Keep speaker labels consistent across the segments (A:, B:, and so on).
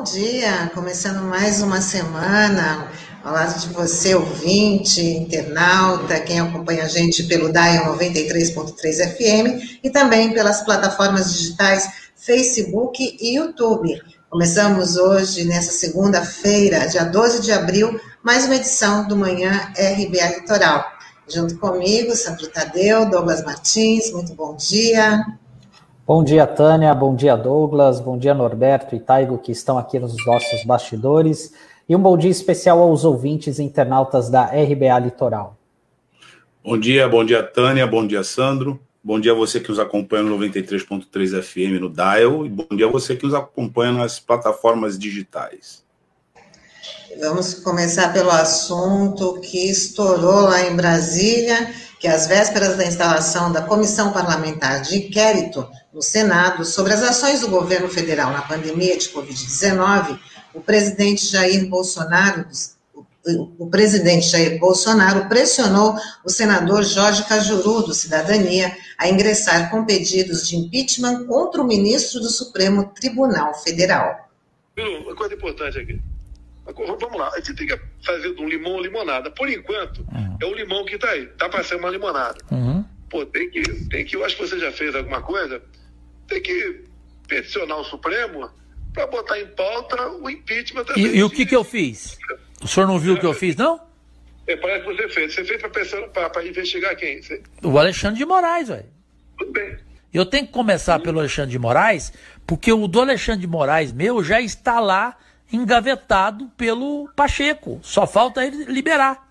A: bom dia. Começando mais uma semana ao lado de você, ouvinte, internauta, quem acompanha a gente pelo Dial 93.3 FM e também pelas plataformas digitais Facebook e YouTube. Começamos hoje, nessa segunda-feira, dia 12 de abril, mais uma edição do Manhã RBA Litoral. Junto comigo, Sandro Tadeu, Douglas Martins, muito bom dia.
B: Bom dia, Tânia, bom dia, Douglas, bom dia, Norberto e Taigo, que estão aqui nos nossos bastidores, e um bom dia especial aos ouvintes internautas da RBA Litoral.
C: Bom dia, bom dia, Tânia, bom dia, Sandro, bom dia a você que nos acompanha no 93.3 FM no Dial, e bom dia a você que nos acompanha nas plataformas digitais.
A: Vamos começar pelo assunto que estourou lá em Brasília, que às vésperas da instalação da Comissão Parlamentar de Inquérito no Senado sobre as ações do governo federal na pandemia de Covid-19, o presidente Jair Bolsonaro, o, presidente Jair Bolsonaro pressionou o senador Jorge Cajuru, do Cidadania, a ingressar com pedidos de impeachment contra o ministro do Supremo Tribunal Federal.
D: Uma coisa importante aqui. Vamos lá, gente tem que fazer de um limão limonada. Por enquanto, uhum. é o limão que está aí. Está para ser uma limonada. Uhum. Pô, tem que, tem que. Eu acho que você já fez alguma coisa tem que peticionar o Supremo para botar em pauta o impeachment
E: da E, e o que, que eu fiz? O senhor não viu o que eu fiz, não?
D: É, parece que você fez. Você fez para investigar quem? Você...
E: O Alexandre de Moraes, velho.
D: Tudo bem.
E: Eu tenho que começar Sim. pelo Alexandre de Moraes, porque o do Alexandre de Moraes meu já está lá engavetado pelo Pacheco. Só falta ele liberar.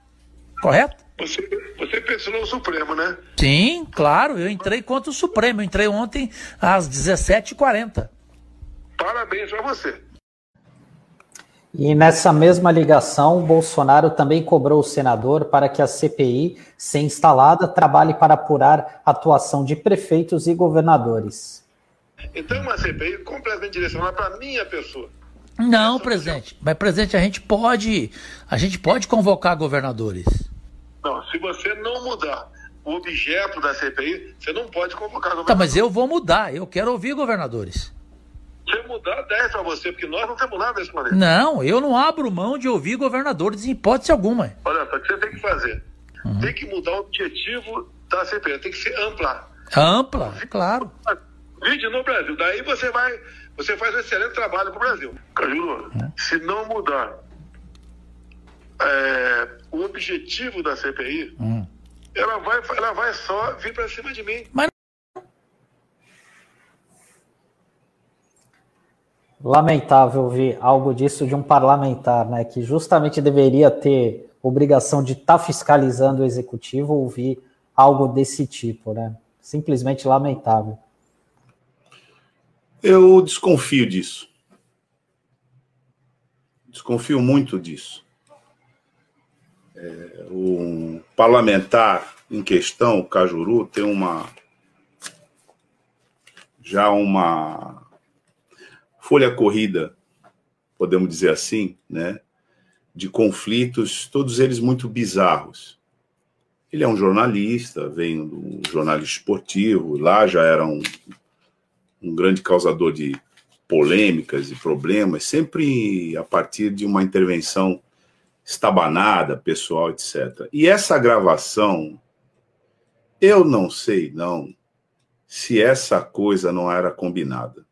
E: Correto?
D: Você, você pensou no Supremo, né?
E: Sim, claro. Eu entrei contra o Supremo. Eu entrei ontem às 17h40.
D: Parabéns para você.
B: E nessa mesma ligação, Bolsonaro também cobrou o senador para que a CPI, se instalada, trabalhe para apurar a atuação de prefeitos e governadores.
D: Então, uma CPI completamente direcionada para a minha pessoa.
E: Não, presidente. Mas, presidente, a gente pode, a gente pode convocar governadores.
D: Não, se você não mudar o objeto da CPI, você não pode convocar governadores.
E: Tá, mas eu vou mudar. Eu quero ouvir governadores.
D: Se mudar, 10 para você, porque nós não temos nada nesse momento.
E: Não, eu não abro mão de ouvir governadores em hipótese alguma.
D: Olha só, o que você tem que fazer? Uhum. Tem que mudar o objetivo da CPI, tem que ser ampla.
E: Ampla, claro.
D: Vídeo no Brasil. Daí você vai, você faz um excelente trabalho para o Brasil. Cajuru, uhum. se não mudar é, o objetivo da CPI, hum. ela, vai, ela vai só vir para cima de mim. Mas...
B: Lamentável ouvir algo disso de um parlamentar, né? Que justamente deveria ter obrigação de estar tá fiscalizando o executivo, ouvir algo desse tipo, né? Simplesmente lamentável.
C: Eu desconfio disso. Desconfio muito disso é, um parlamentar em questão, o Cajuru, tem uma já uma folha corrida, podemos dizer assim, né, de conflitos, todos eles muito bizarros. Ele é um jornalista, vem do jornalismo esportivo, lá já era um, um grande causador de polêmicas e problemas, sempre a partir de uma intervenção estabanada, pessoal, etc. E essa gravação, eu não sei não se essa coisa não era combinada.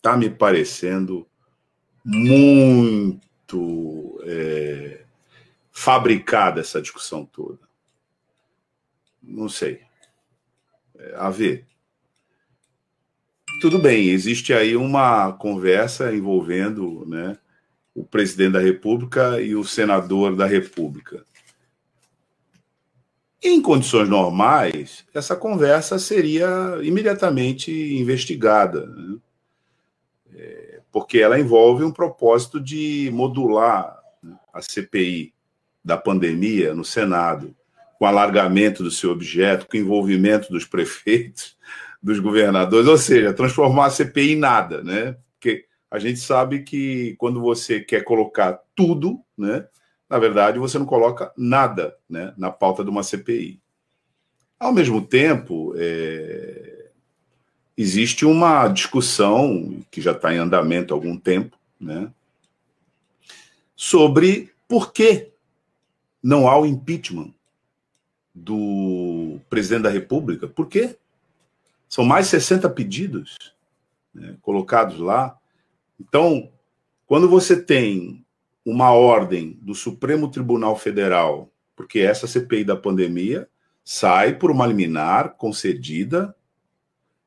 C: Tá me parecendo muito é, fabricada essa discussão toda. Não sei. É, a ver. Tudo bem, existe aí uma conversa envolvendo, né? o presidente da República e o senador da República. Em condições normais, essa conversa seria imediatamente investigada, né? é, porque ela envolve um propósito de modular né, a CPI da pandemia no Senado, com alargamento do seu objeto, com envolvimento dos prefeitos, dos governadores, ou seja, transformar a CPI em nada, né? Porque a gente sabe que quando você quer colocar tudo, né, na verdade você não coloca nada né, na pauta de uma CPI. Ao mesmo tempo, é, existe uma discussão que já está em andamento há algum tempo né, sobre por que não há o impeachment do presidente da República. Por quê? São mais 60 pedidos né, colocados lá. Então, quando você tem uma ordem do Supremo Tribunal Federal, porque essa CPI da pandemia sai por uma liminar concedida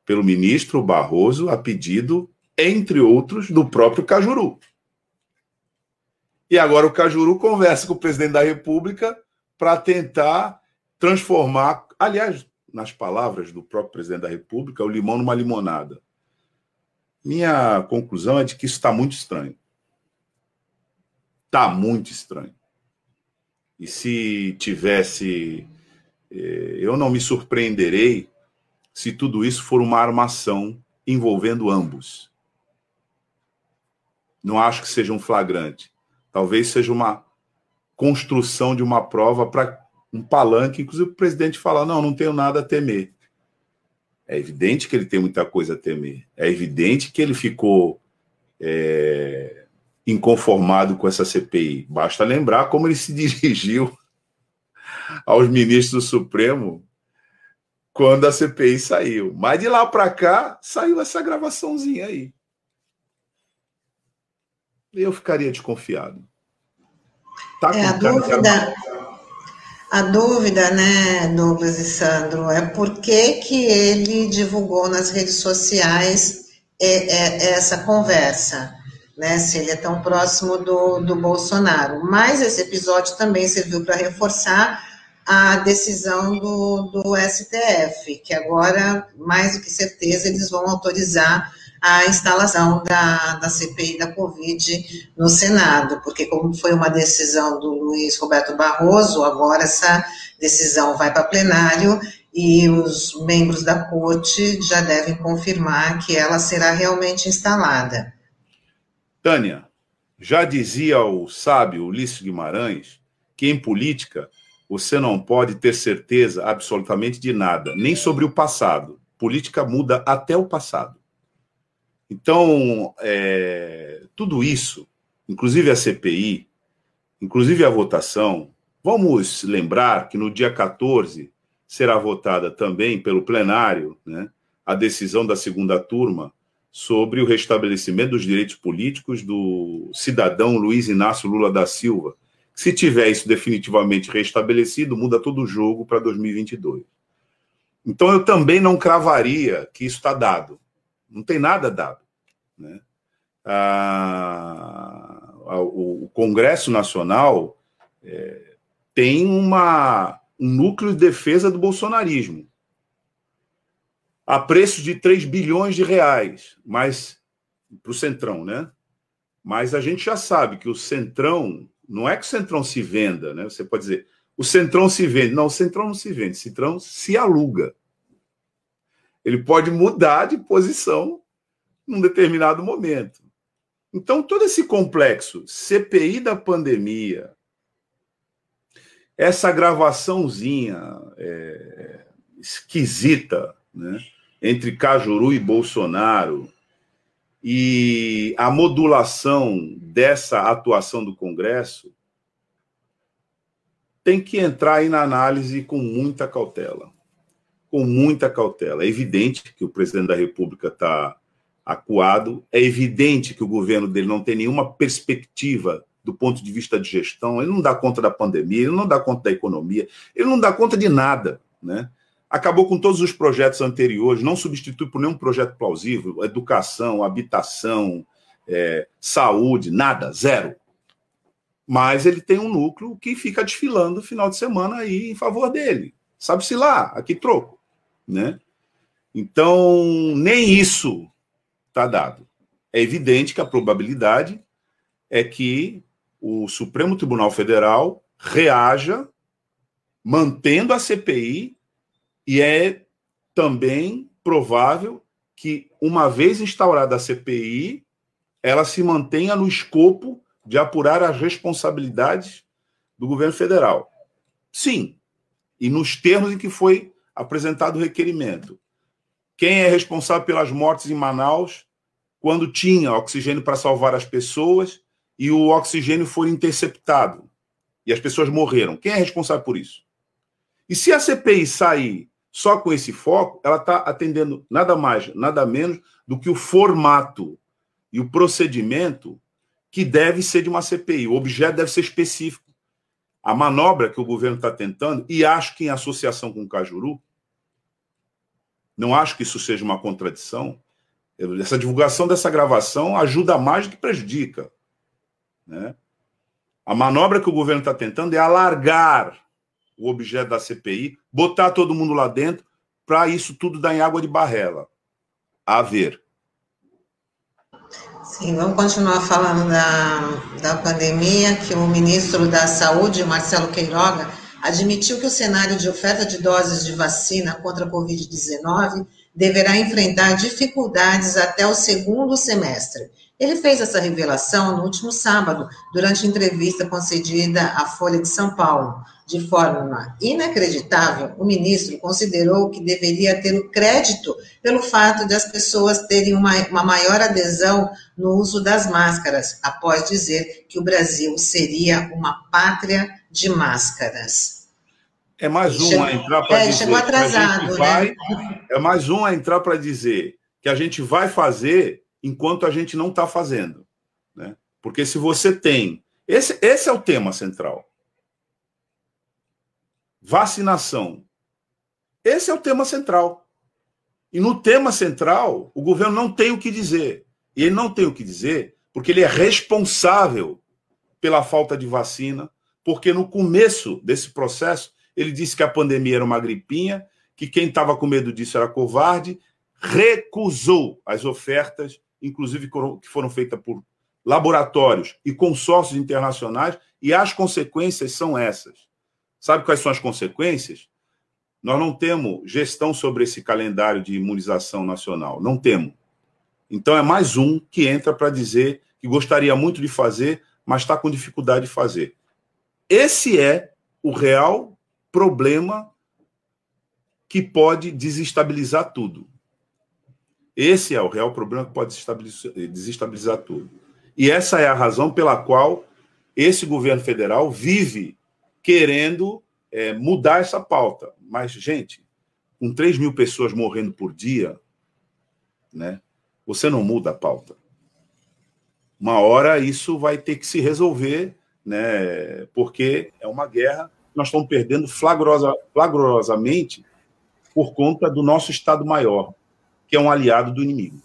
C: pelo ministro Barroso a pedido, entre outros, do próprio Cajuru. E agora o Cajuru conversa com o presidente da República para tentar transformar, aliás, nas palavras do próprio presidente da República, o limão numa limonada. Minha conclusão é de que isso está muito estranho. Está muito estranho. E se tivesse. Eh, eu não me surpreenderei se tudo isso for uma armação envolvendo ambos. Não acho que seja um flagrante. Talvez seja uma construção de uma prova para um palanque, inclusive o presidente falar: não, não tenho nada a temer. É evidente que ele tem muita coisa a temer. É evidente que ele ficou é, inconformado com essa CPI. Basta lembrar como ele se dirigiu aos ministros do Supremo quando a CPI saiu. Mas de lá para cá saiu essa gravaçãozinha aí. Eu ficaria desconfiado.
A: Tá é, a dúvida, a dúvida, né, Douglas e Sandro, é por que, que ele divulgou nas redes sociais é, é, essa conversa, né, se ele é tão próximo do, do Bolsonaro. Mas esse episódio também serviu para reforçar a decisão do, do STF, que agora, mais do que certeza, eles vão autorizar a instalação da, da CPI da Covid no Senado, porque como foi uma decisão do Luiz Roberto Barroso, agora essa decisão vai para plenário e os membros da corte já devem confirmar que ela será realmente instalada.
C: Tânia, já dizia o sábio Ulisses Guimarães que em política você não pode ter certeza absolutamente de nada, nem sobre o passado. Política muda até o passado. Então, é, tudo isso, inclusive a CPI, inclusive a votação, vamos lembrar que no dia 14 será votada também pelo plenário né, a decisão da segunda turma sobre o restabelecimento dos direitos políticos do cidadão Luiz Inácio Lula da Silva. Se tiver isso definitivamente restabelecido, muda todo o jogo para 2022. Então eu também não cravaria que isso está dado. Não tem nada dado. Né? Ah, o, Congresso Nacional é, tem uma, um núcleo de defesa do bolsonarismo a preço de 3 bilhões de reais, mas para o Centrão, né? Mas a gente já sabe que o Centrão, não é que o Centrão se venda, né? Você pode dizer, o Centrão se vende. Não, o Centrão não se vende, o Centrão se aluga. Ele pode mudar de posição num determinado momento. Então, todo esse complexo, CPI da pandemia, essa gravaçãozinha é, esquisita né, entre Cajuru e Bolsonaro, e a modulação dessa atuação do Congresso, tem que entrar aí na análise com muita cautela. Com muita cautela. É evidente que o presidente da República está acuado. É evidente que o governo dele não tem nenhuma perspectiva do ponto de vista de gestão, ele não dá conta da pandemia, ele não dá conta da economia, ele não dá conta de nada, né? Acabou com todos os projetos anteriores, não substitui por nenhum projeto plausível, educação, habitação, é, saúde, nada, zero. Mas ele tem um núcleo que fica desfilando no final de semana aí em favor dele. Sabe-se lá, aqui troco, né? Então, nem isso está dado. É evidente que a probabilidade é que o Supremo Tribunal Federal reaja mantendo a CPI e é também provável que, uma vez instaurada a CPI, ela se mantenha no escopo de apurar as responsabilidades do governo federal. Sim, e nos termos em que foi apresentado o requerimento. Quem é responsável pelas mortes em Manaus quando tinha oxigênio para salvar as pessoas e o oxigênio foi interceptado e as pessoas morreram. Quem é responsável por isso? E se a CPI sair só com esse foco, ela está atendendo nada mais, nada menos do que o formato e o procedimento que deve ser de uma CPI. O objeto deve ser específico. A manobra que o governo está tentando, e acho que em associação com o Cajuru, não acho que isso seja uma contradição. Essa divulgação dessa gravação ajuda mais do que prejudica. Né? A manobra que o governo está tentando é alargar o objeto da CPI, botar todo mundo lá dentro, para isso tudo dar em água de barrela. A ver.
A: Sim, vamos continuar falando da, da pandemia, que o ministro da Saúde, Marcelo Queiroga, admitiu que o cenário de oferta de doses de vacina contra a Covid-19 deverá enfrentar dificuldades até o segundo semestre. Ele fez essa revelação no último sábado, durante entrevista concedida à Folha de São Paulo. De forma inacreditável, o ministro considerou que deveria ter o crédito pelo fato de as pessoas terem uma, uma maior adesão no uso das máscaras, após dizer que o Brasil seria uma pátria de máscaras.
C: É mais um chegou, a entrar para é, dizer. Chegou atrasado, vai, né? É mais um a entrar para dizer que a gente vai fazer enquanto a gente não está fazendo. Né? Porque se você tem. Esse, esse é o tema central. Vacinação. Esse é o tema central. E no tema central, o governo não tem o que dizer. E ele não tem o que dizer porque ele é responsável pela falta de vacina, porque no começo desse processo ele disse que a pandemia era uma gripinha, que quem estava com medo disso era covarde, recusou as ofertas inclusive que foram feitas por laboratórios e consórcios internacionais, e as consequências são essas. Sabe quais são as consequências? Nós não temos gestão sobre esse calendário de imunização nacional, não temos. Então é mais um que entra para dizer que gostaria muito de fazer, mas está com dificuldade de fazer. Esse é o real problema que pode desestabilizar tudo. Esse é o real problema que pode desestabilizar tudo. E essa é a razão pela qual esse governo federal vive querendo é, mudar essa pauta. Mas, gente, com 3 mil pessoas morrendo por dia, né, você não muda a pauta. Uma hora isso vai ter que se resolver, né, porque é uma guerra nós estamos perdendo flagrosa, flagrosamente por conta do nosso Estado Maior que é um aliado do inimigo.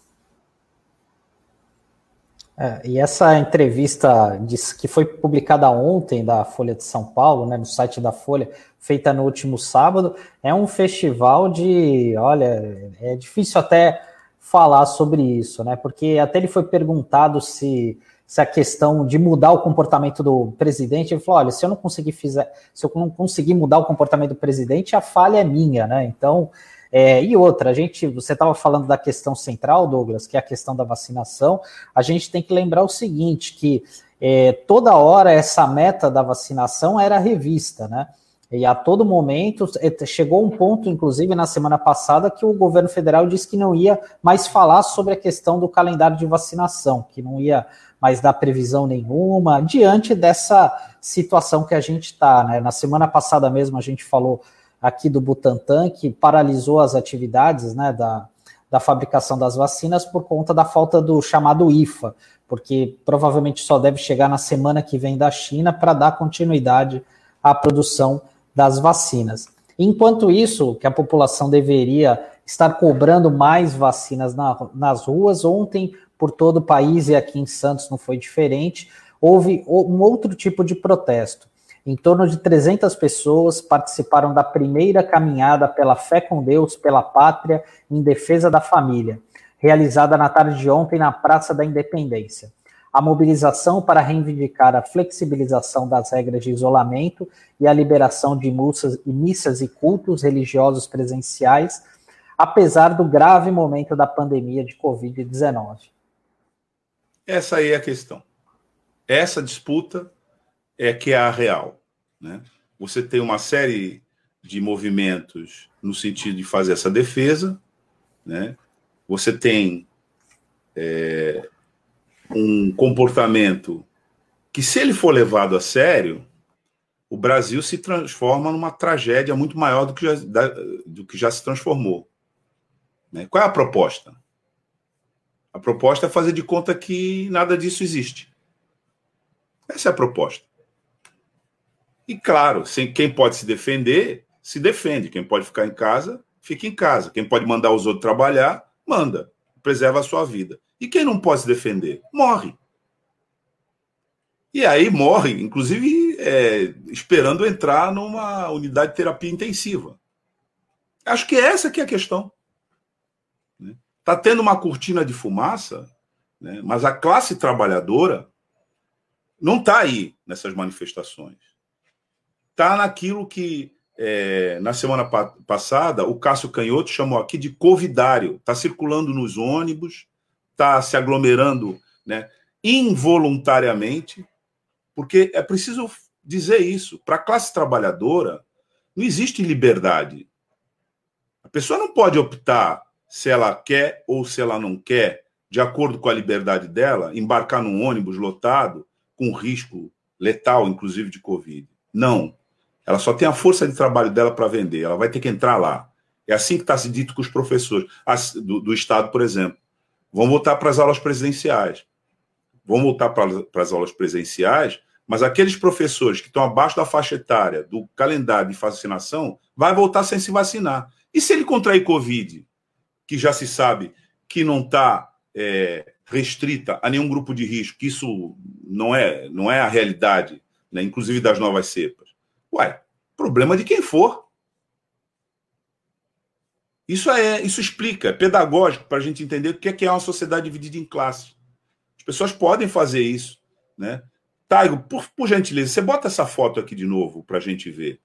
B: É, e essa entrevista que foi publicada ontem da Folha de São Paulo, né, no site da Folha, feita no último sábado, é um festival de, olha, é difícil até falar sobre isso, né? Porque até ele foi perguntado se, se a questão de mudar o comportamento do presidente, ele falou, olha, se eu não conseguir fizer, se eu não conseguir mudar o comportamento do presidente, a falha é minha, né? Então, é, e outra, a gente, você estava falando da questão central, Douglas, que é a questão da vacinação. A gente tem que lembrar o seguinte: que é, toda hora essa meta da vacinação era revista, né? E a todo momento é, chegou um ponto, inclusive na semana passada, que o governo federal disse que não ia mais falar sobre a questão do calendário de vacinação, que não ia mais dar previsão nenhuma, diante dessa situação que a gente está. Né? Na semana passada mesmo a gente falou aqui do Butantan, que paralisou as atividades né, da, da fabricação das vacinas por conta da falta do chamado IFA, porque provavelmente só deve chegar na semana que vem da China para dar continuidade à produção das vacinas. Enquanto isso, que a população deveria estar cobrando mais vacinas na, nas ruas, ontem, por todo o país e aqui em Santos não foi diferente, houve um outro tipo de protesto. Em torno de 300 pessoas participaram da primeira caminhada pela fé com Deus, pela pátria, em defesa da família, realizada na tarde de ontem na Praça da Independência. A mobilização para reivindicar a flexibilização das regras de isolamento e a liberação de missas, missas e cultos religiosos presenciais, apesar do grave momento da pandemia de Covid-19.
C: Essa aí é a questão. Essa disputa é que é a real. Né? Você tem uma série de movimentos no sentido de fazer essa defesa, né? Você tem é, um comportamento que, se ele for levado a sério, o Brasil se transforma numa tragédia muito maior do que já, do que já se transformou. Né? Qual é a proposta? A proposta é fazer de conta que nada disso existe. Essa é a proposta. E claro, sem, quem pode se defender, se defende. Quem pode ficar em casa, fica em casa. Quem pode mandar os outros trabalhar, manda. Preserva a sua vida. E quem não pode se defender, morre. E aí morre, inclusive é, esperando entrar numa unidade de terapia intensiva. Acho que essa que é a questão. Está né? tendo uma cortina de fumaça, né? mas a classe trabalhadora não está aí nessas manifestações. Está naquilo que, é, na semana pa passada, o Cássio Canhoto chamou aqui de covidário. Está circulando nos ônibus, está se aglomerando né, involuntariamente porque é preciso dizer isso. Para a classe trabalhadora, não existe liberdade. A pessoa não pode optar se ela quer ou se ela não quer, de acordo com a liberdade dela, embarcar num ônibus lotado com risco letal, inclusive de Covid. Não. Ela só tem a força de trabalho dela para vender. Ela vai ter que entrar lá. É assim que está se dito com os professores do, do Estado, por exemplo. Vão voltar para as aulas presidenciais. Vão voltar para as aulas presenciais mas aqueles professores que estão abaixo da faixa etária do calendário de vacinação, vai voltar sem se vacinar. E se ele contrair Covid, que já se sabe que não está é, restrita a nenhum grupo de risco, que isso não é, não é a realidade, né, inclusive das novas cepas. Uai, problema de quem for. Isso é, isso explica, é pedagógico para a gente entender o que é, que é uma sociedade dividida em classes. As pessoas podem fazer isso, né? Taigo, por, por, gentileza, você bota essa foto aqui de novo para a gente ver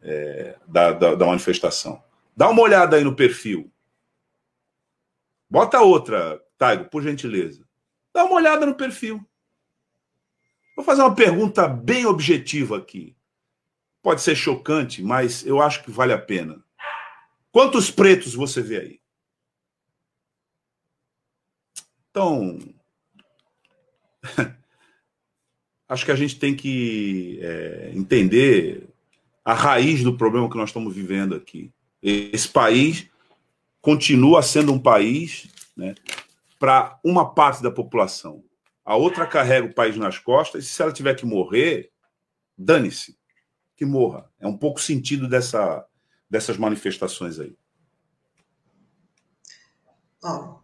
C: é, da, da, da, manifestação. Dá uma olhada aí no perfil. Bota outra, Taigo, por gentileza. Dá uma olhada no perfil. Vou fazer uma pergunta bem objetiva aqui. Pode ser chocante, mas eu acho que vale a pena. Quantos pretos você vê aí? Então. acho que a gente tem que é, entender a raiz do problema que nós estamos vivendo aqui. Esse país continua sendo um país né, para uma parte da população. A outra carrega o país nas costas, e se ela tiver que morrer, dane-se, que morra. É um pouco sentido dessa, dessas manifestações aí.
A: Bom,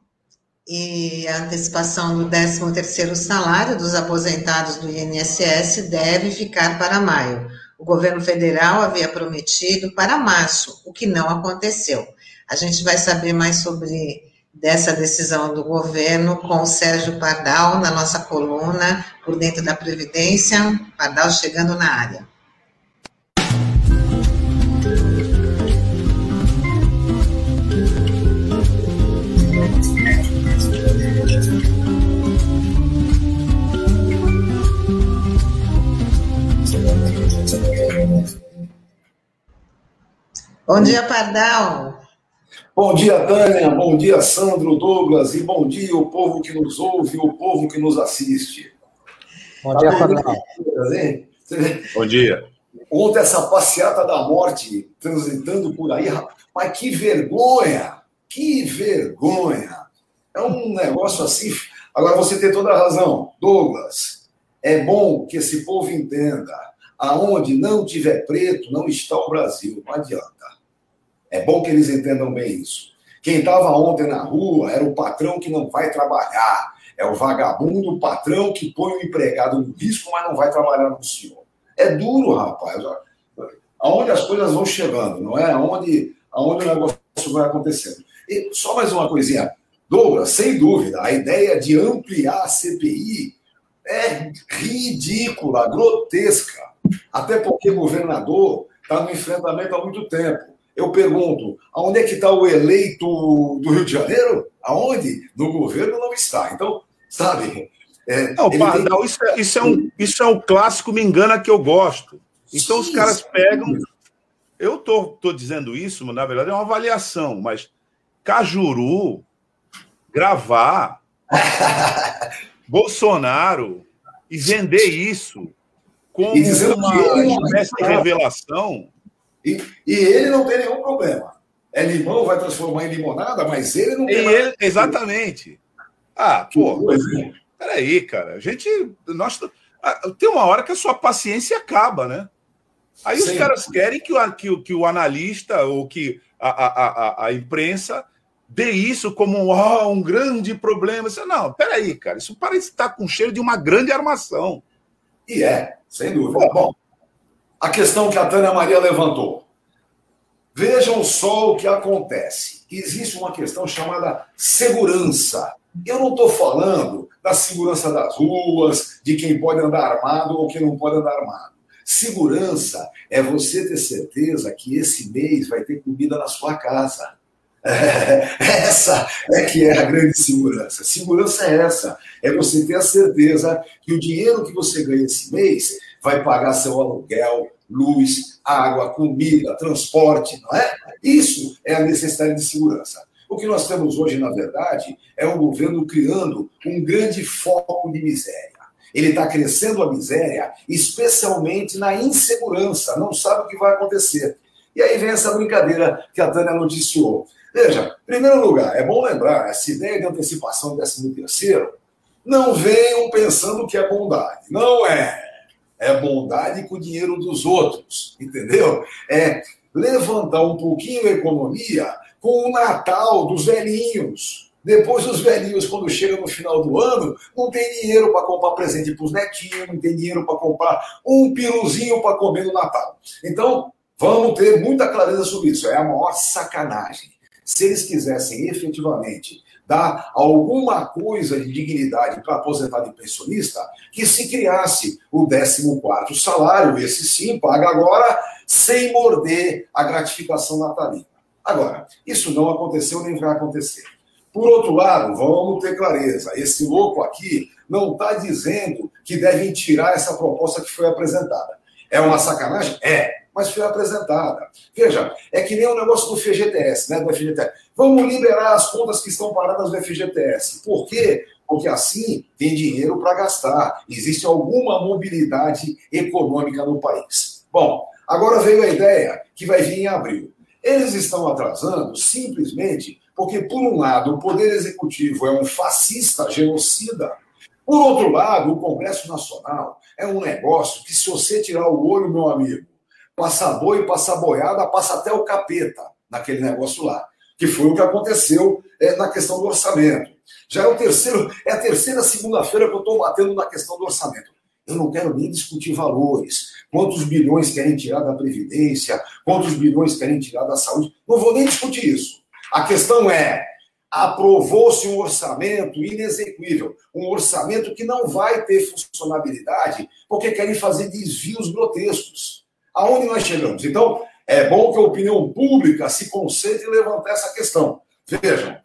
A: e a antecipação do 13º salário dos aposentados do INSS deve ficar para maio. O governo federal havia prometido para março, o que não aconteceu. A gente vai saber mais sobre dessa decisão do governo com o Sérgio Pardal na nossa coluna por dentro da Previdência. Pardal chegando na área. Bom dia, Pardal.
F: Bom dia, Tânia. Bom dia, Sandro, Douglas. E bom dia, o povo que nos ouve, o povo que nos assiste.
C: Bom dia, Pardal. Bom dia.
F: Ontem, essa passeata da morte transitando por aí, mas que vergonha! Que vergonha! É um negócio assim. Agora, você tem toda a razão, Douglas. É bom que esse povo entenda. Aonde não tiver preto, não está o Brasil. Não adianta. É bom que eles entendam bem isso. Quem estava ontem na rua era o patrão que não vai trabalhar. É o vagabundo, o patrão que põe o empregado no risco, mas não vai trabalhar no senhor. É duro, rapaz. Aonde as coisas vão chegando, não é? Aonde, aonde o negócio vai acontecendo. E só mais uma coisinha. Douglas, sem dúvida, a ideia de ampliar a CPI é ridícula, grotesca. Até porque governador está no enfrentamento há muito tempo. Eu pergunto, aonde é que está o eleito do Rio de Janeiro? Aonde? No governo não está. Então, sabe?
C: É, não, Pardal, tem... isso, é, isso, é um, isso é um clássico me engana que eu gosto. Então Sim, os caras pegam. Eu tô, tô dizendo isso, mas na verdade é uma avaliação, mas Cajuru, gravar, Bolsonaro e vender isso como uma espécie de revelação.
F: E, e, ele não tem nenhum problema. É limão, vai transformar em limonada, mas ele não tem.
C: Ele, exatamente. Ah, pô. Peraí, cara. A gente. Nós, tem uma hora que a sua paciência acaba, né? Aí Sim. os caras querem que o, que, que o analista ou que a, a, a, a imprensa dê isso como oh, um grande problema. Você, não, peraí, cara, isso parece estar com cheiro de uma grande armação.
F: E é, sem dúvida. Bom, a questão que a Tânia Maria levantou. Vejam só o que acontece. Existe uma questão chamada segurança. Eu não estou falando da segurança das ruas, de quem pode andar armado ou quem não pode andar armado. Segurança é você ter certeza que esse mês vai ter comida na sua casa. essa é que é a grande segurança. Segurança é essa: é você ter a certeza que o dinheiro que você ganha esse mês vai pagar seu aluguel, luz, água, comida, transporte, não é? Isso é a necessidade de segurança. O que nós temos hoje, na verdade, é um governo criando um grande foco de miséria. Ele está crescendo a miséria, especialmente na insegurança, não sabe o que vai acontecer. E aí vem essa brincadeira que a Tânia noticiou. Veja, em primeiro lugar, é bom lembrar, essa ideia de antecipação 13 terceiro, não venham pensando que é bondade. Não é. É bondade com o dinheiro dos outros, entendeu? É levantar um pouquinho a economia com o Natal dos velhinhos. Depois os velhinhos, quando chegam no final do ano, não tem dinheiro para comprar presente para os netinhos, não tem dinheiro para comprar um piruzinho para comer no Natal. Então, vamos ter muita clareza sobre isso. É a maior sacanagem se eles quisessem efetivamente dar alguma coisa de dignidade para aposentado e pensionista, que se criasse o 14 salário, esse sim, paga agora, sem morder a gratificação natalina. Agora, isso não aconteceu nem vai acontecer. Por outro lado, vamos ter clareza: esse louco aqui não está dizendo que devem tirar essa proposta que foi apresentada. É uma sacanagem? É mas foi apresentada. Veja, é que nem o negócio do FGTS, né? Do FGTS. Vamos liberar as contas que estão paradas do FGTS. Por quê? Porque assim tem dinheiro para gastar. Existe alguma mobilidade econômica no país. Bom, agora veio a ideia que vai vir em abril. Eles estão atrasando simplesmente porque, por um lado, o Poder Executivo é um fascista genocida. Por outro lado, o Congresso Nacional é um negócio que, se você tirar o olho, meu amigo, passar boi, passar boiada, passa até o capeta naquele negócio lá. Que foi o que aconteceu é, na questão do orçamento. Já é o terceiro, é a terceira segunda-feira que eu estou batendo na questão do orçamento. Eu não quero nem discutir valores. Quantos bilhões querem tirar da Previdência? Quantos bilhões querem tirar da saúde? Não vou nem discutir isso. A questão é: aprovou-se um orçamento inexequível, um orçamento que não vai ter funcionabilidade, porque querem fazer desvios grotescos aonde nós chegamos. Então, é bom que a opinião pública se concentre em levantar essa questão. Vejam,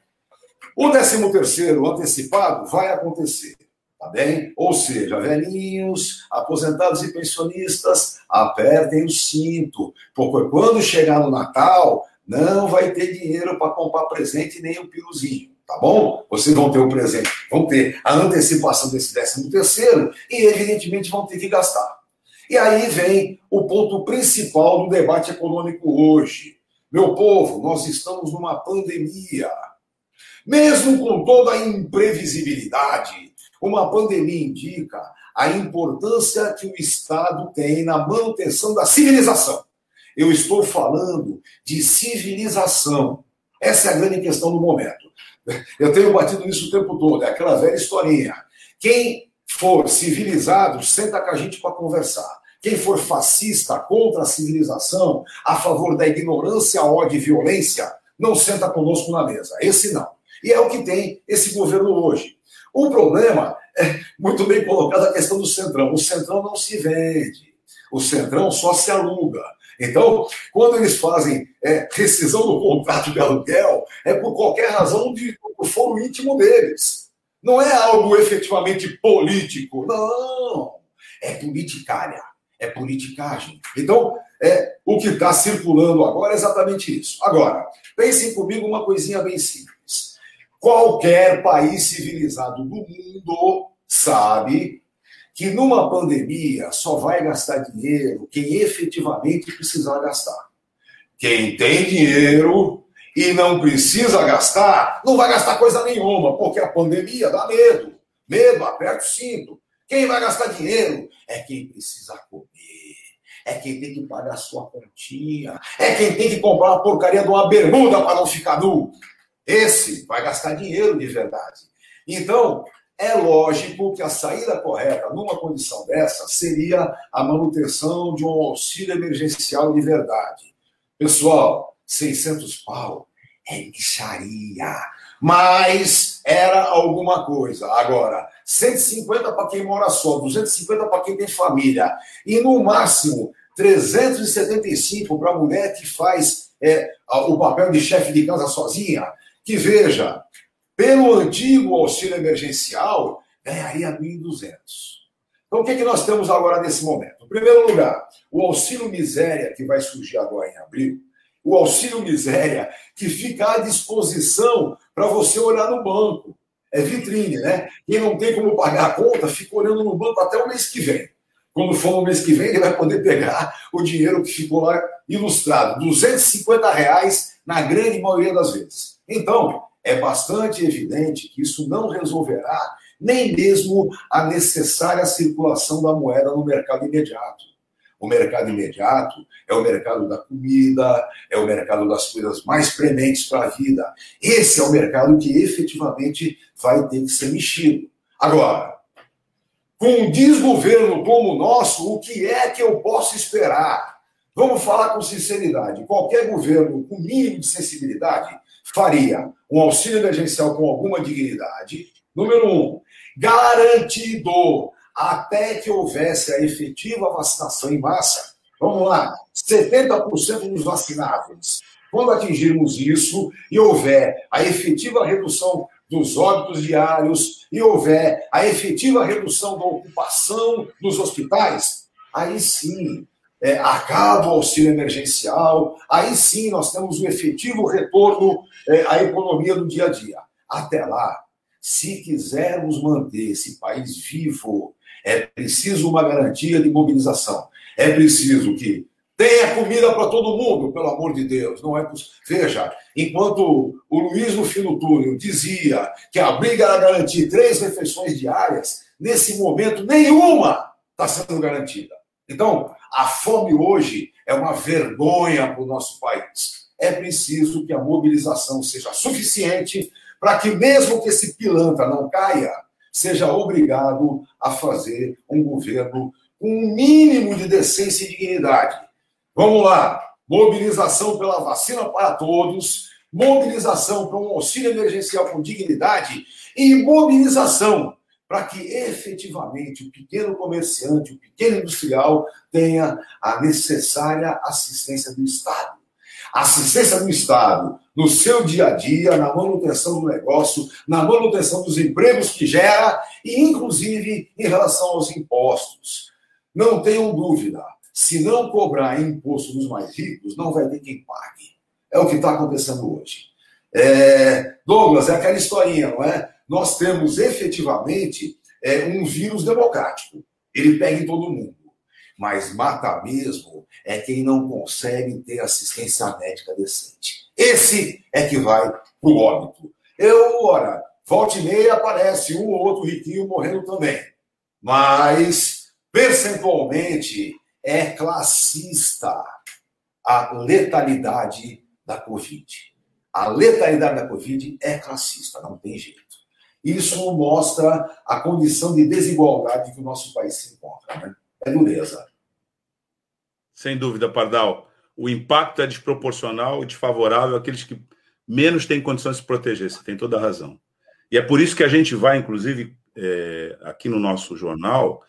F: o 13 terceiro antecipado vai acontecer, tá bem? Ou seja, velhinhos, aposentados e pensionistas, apertem o cinto, porque quando chegar no Natal, não vai ter dinheiro para comprar presente nem um piruzinho, tá bom? Vocês vão ter o presente, vão ter a antecipação desse 13 terceiro e, evidentemente, vão ter que gastar. E aí vem o ponto principal do debate econômico hoje. Meu povo, nós estamos numa pandemia. Mesmo com toda a imprevisibilidade, uma pandemia indica a importância que o Estado tem na manutenção da civilização. Eu estou falando de civilização. Essa é a grande questão do momento. Eu tenho batido nisso o tempo todo, é aquela velha historinha. Quem for civilizado, senta com a gente para conversar. Quem for fascista contra a civilização, a favor da ignorância, ódio e violência, não senta conosco na mesa. Esse não. E é o que tem esse governo hoje. O problema é muito bem colocado a questão do Centrão. O Centrão não se vende. O Centrão só se aluga. Então, quando eles fazem é, rescisão do contrato de aluguel, é por qualquer razão de, foro íntimo deles. Não é algo efetivamente político. Não. É politicária. É politicagem. Então, é, o que está circulando agora é exatamente isso. Agora, pensem comigo uma coisinha bem simples. Qualquer país civilizado do mundo sabe que numa pandemia só vai gastar dinheiro quem efetivamente precisar gastar. Quem tem dinheiro e não precisa gastar, não vai gastar coisa nenhuma, porque a pandemia dá medo. Medo, aperta o cinto. Quem vai gastar dinheiro é quem precisa comer, é quem tem que pagar a sua continha, é quem tem que comprar uma porcaria de uma bermuda para não ficar nu. Esse vai gastar dinheiro de verdade. Então, é lógico que a saída correta numa condição dessa seria a manutenção de um auxílio emergencial de verdade. Pessoal, 600 pau é micharia, mas era alguma coisa. Agora, 150 para quem mora só, 250 para quem tem família, e no máximo 375 para a mulher que faz é, o papel de chefe de casa sozinha, que veja, pelo antigo auxílio emergencial, ganharia 1.200. Então, o que, é que nós temos agora nesse momento? Em primeiro lugar, o auxílio miséria, que vai surgir agora em abril, o auxílio miséria, que fica à disposição para você olhar no banco. É vitrine, né? Quem não tem como pagar a conta, fica olhando no banco até o mês que vem. Quando for no mês que vem, ele vai poder pegar o dinheiro que ficou lá ilustrado. 250 reais na grande maioria das vezes. Então, é bastante evidente que isso não resolverá nem mesmo a necessária circulação da moeda no mercado imediato. O mercado imediato é o mercado da comida, é o mercado das coisas mais prementes para a vida. Esse é o mercado que efetivamente vai ter que ser mexido. Agora, com um desgoverno como o nosso, o que é que eu posso esperar? Vamos falar com sinceridade. Qualquer governo com mínimo de sensibilidade faria um auxílio emergencial com alguma dignidade. Número um, garantido até que houvesse a efetiva vacinação em massa. Vamos lá, 70% dos vacináveis. Quando atingirmos isso e houver a efetiva redução dos óbitos diários e houver a efetiva redução da ocupação dos hospitais, aí sim é, acaba o auxílio emergencial, aí sim nós temos o efetivo retorno é, à economia do dia a dia. Até lá, se quisermos manter esse país vivo, é preciso uma garantia de mobilização. É preciso que tenha comida para todo mundo, pelo amor de Deus. Não é. Veja, enquanto o Luiz no fim do túnel dizia que a briga era garantir três refeições diárias, nesse momento nenhuma está sendo garantida. Então, a fome hoje é uma vergonha para o nosso país. É preciso que a mobilização seja suficiente para que, mesmo que esse pilantra não caia, seja obrigado a fazer um governo com um mínimo de decência e dignidade. Vamos lá. Mobilização pela vacina para todos, mobilização para um auxílio emergencial com dignidade e mobilização para que efetivamente o pequeno comerciante, o pequeno industrial tenha a necessária assistência do Estado. Assistência do Estado no seu dia a dia, na manutenção do negócio, na manutenção dos empregos que gera e, inclusive, em relação aos impostos. Não tenham dúvida, se não cobrar imposto dos mais ricos, não vai ter quem pague. É o que está acontecendo hoje. É, Douglas, é aquela historinha, não é? nós temos efetivamente é, um vírus democrático. Ele pega em todo mundo. Mas mata mesmo é quem não consegue ter assistência médica decente. Esse é que vai para o óbito. Eu, ora, volte e meia aparece um ou outro riquinho morrendo também. Mas, percentualmente, é classista a letalidade da Covid. A letalidade da Covid é classista, não tem jeito. Isso mostra a condição de desigualdade que o nosso país se encontra. Né? Dureza.
C: Sem dúvida, Pardal. O impacto é desproporcional e desfavorável àqueles que menos têm condições de se proteger. Você tem toda a razão. E é por isso que a gente vai, inclusive, é, aqui no nosso jornal,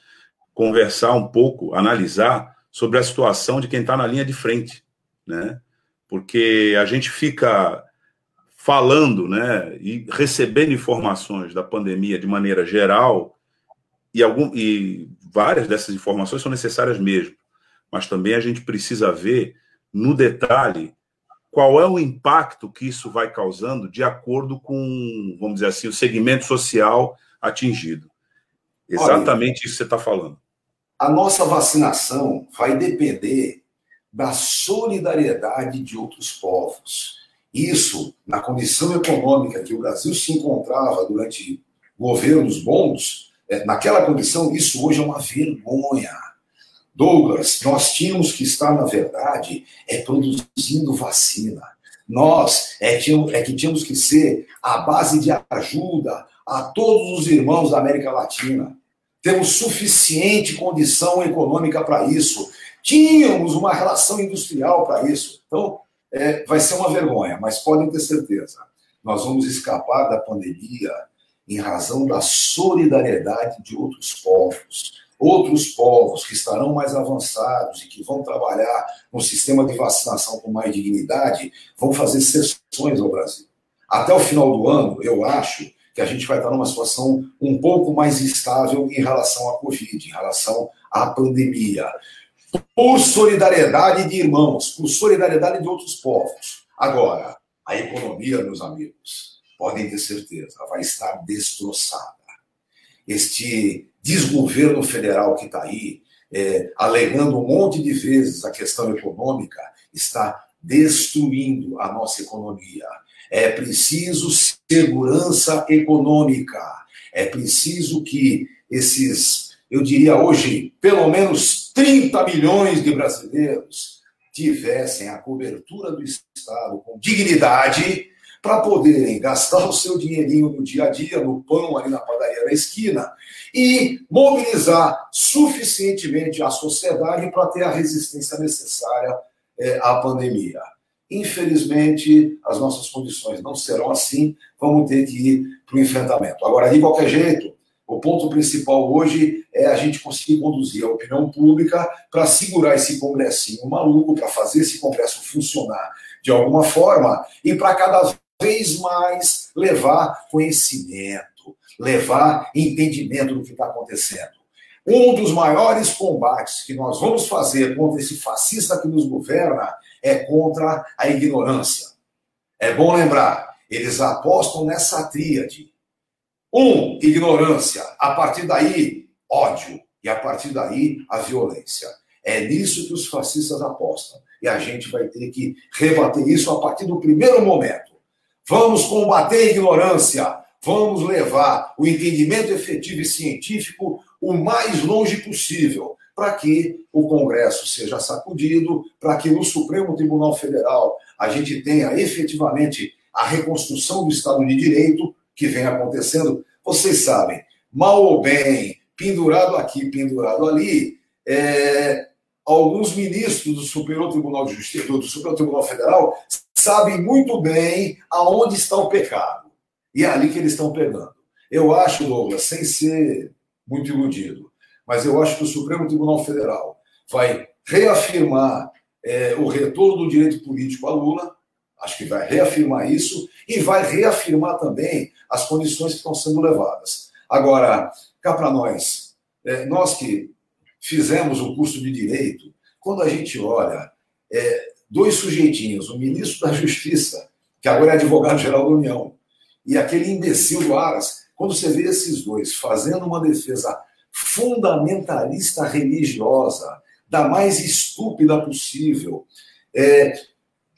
C: conversar um pouco, analisar sobre a situação de quem está na linha de frente, né? Porque a gente fica falando né, e recebendo informações da pandemia de maneira geral, e, algum, e várias dessas informações são necessárias mesmo, mas também a gente precisa ver no detalhe qual é o impacto que isso vai causando de acordo com, vamos dizer assim, o segmento social atingido. Exatamente Olha, isso que você está falando.
F: A nossa vacinação vai depender da solidariedade de outros povos. Isso, na condição econômica que o Brasil se encontrava durante governos bons, é, naquela condição, isso hoje é uma vergonha. Douglas, nós tínhamos que estar, na verdade, é produzindo vacina. Nós é, tínhamos, é que tínhamos que ser a base de ajuda a todos os irmãos da América Latina. Temos suficiente condição econômica para isso. Tínhamos uma relação industrial para isso. Então, é, vai ser uma vergonha, mas podem ter certeza. Nós vamos escapar da pandemia em razão da solidariedade de outros povos. Outros povos que estarão mais avançados e que vão trabalhar no sistema de vacinação com mais dignidade vão fazer sessões ao Brasil. Até o final do ano, eu acho que a gente vai estar numa situação um pouco mais estável em relação à Covid, em relação à pandemia. Por solidariedade de irmãos, por solidariedade de outros povos. Agora, a economia, meus amigos, podem ter certeza, vai estar destroçada. Este desgoverno federal que está aí, é, alegando um monte de vezes a questão econômica, está destruindo a nossa economia. É preciso segurança econômica. É preciso que esses, eu diria hoje, pelo menos 30 milhões de brasileiros tivessem a cobertura do Estado com dignidade para poderem gastar o seu dinheirinho no dia a dia, no pão ali na padaria da esquina, e mobilizar suficientemente a sociedade para ter a resistência necessária é, à pandemia. Infelizmente, as nossas condições não serão assim, vamos ter que ir para o enfrentamento. Agora, de qualquer jeito, o ponto principal hoje é a gente conseguir conduzir a opinião pública para segurar esse congressinho maluco, para fazer esse congresso funcionar de alguma forma e para cada vez mais levar conhecimento, levar entendimento do que está acontecendo. Um dos maiores combates que nós vamos fazer contra esse fascista que nos governa é contra a ignorância. É bom lembrar, eles apostam nessa tríade. Um, ignorância. A partir daí, ódio. E a partir daí, a violência. É nisso que os fascistas apostam. E a gente vai ter que rebater isso a partir do primeiro momento. Vamos combater a ignorância. Vamos levar o entendimento efetivo e científico o mais longe possível, para que o Congresso seja sacudido, para que no Supremo Tribunal Federal a gente tenha efetivamente a reconstrução do Estado de Direito que vem acontecendo. Vocês sabem, mal ou bem, pendurado aqui, pendurado ali, é, alguns ministros do Superior Tribunal de Justiça, do Superior Tribunal Federal, sabem muito bem aonde está o pecado. E é ali que eles estão pegando. Eu acho, Douglas, sem ser muito iludido, mas eu acho que o Supremo Tribunal Federal vai reafirmar é, o retorno do direito político a Lula, acho que vai reafirmar isso, e vai reafirmar também as condições que estão sendo levadas. Agora, cá para nós, é, nós que fizemos o curso de direito, quando a gente olha é, dois sujeitinhos, o ministro da Justiça, que agora é advogado-geral da União, e aquele imbecil do Aras, quando você vê esses dois fazendo uma defesa fundamentalista religiosa, da mais estúpida possível, é,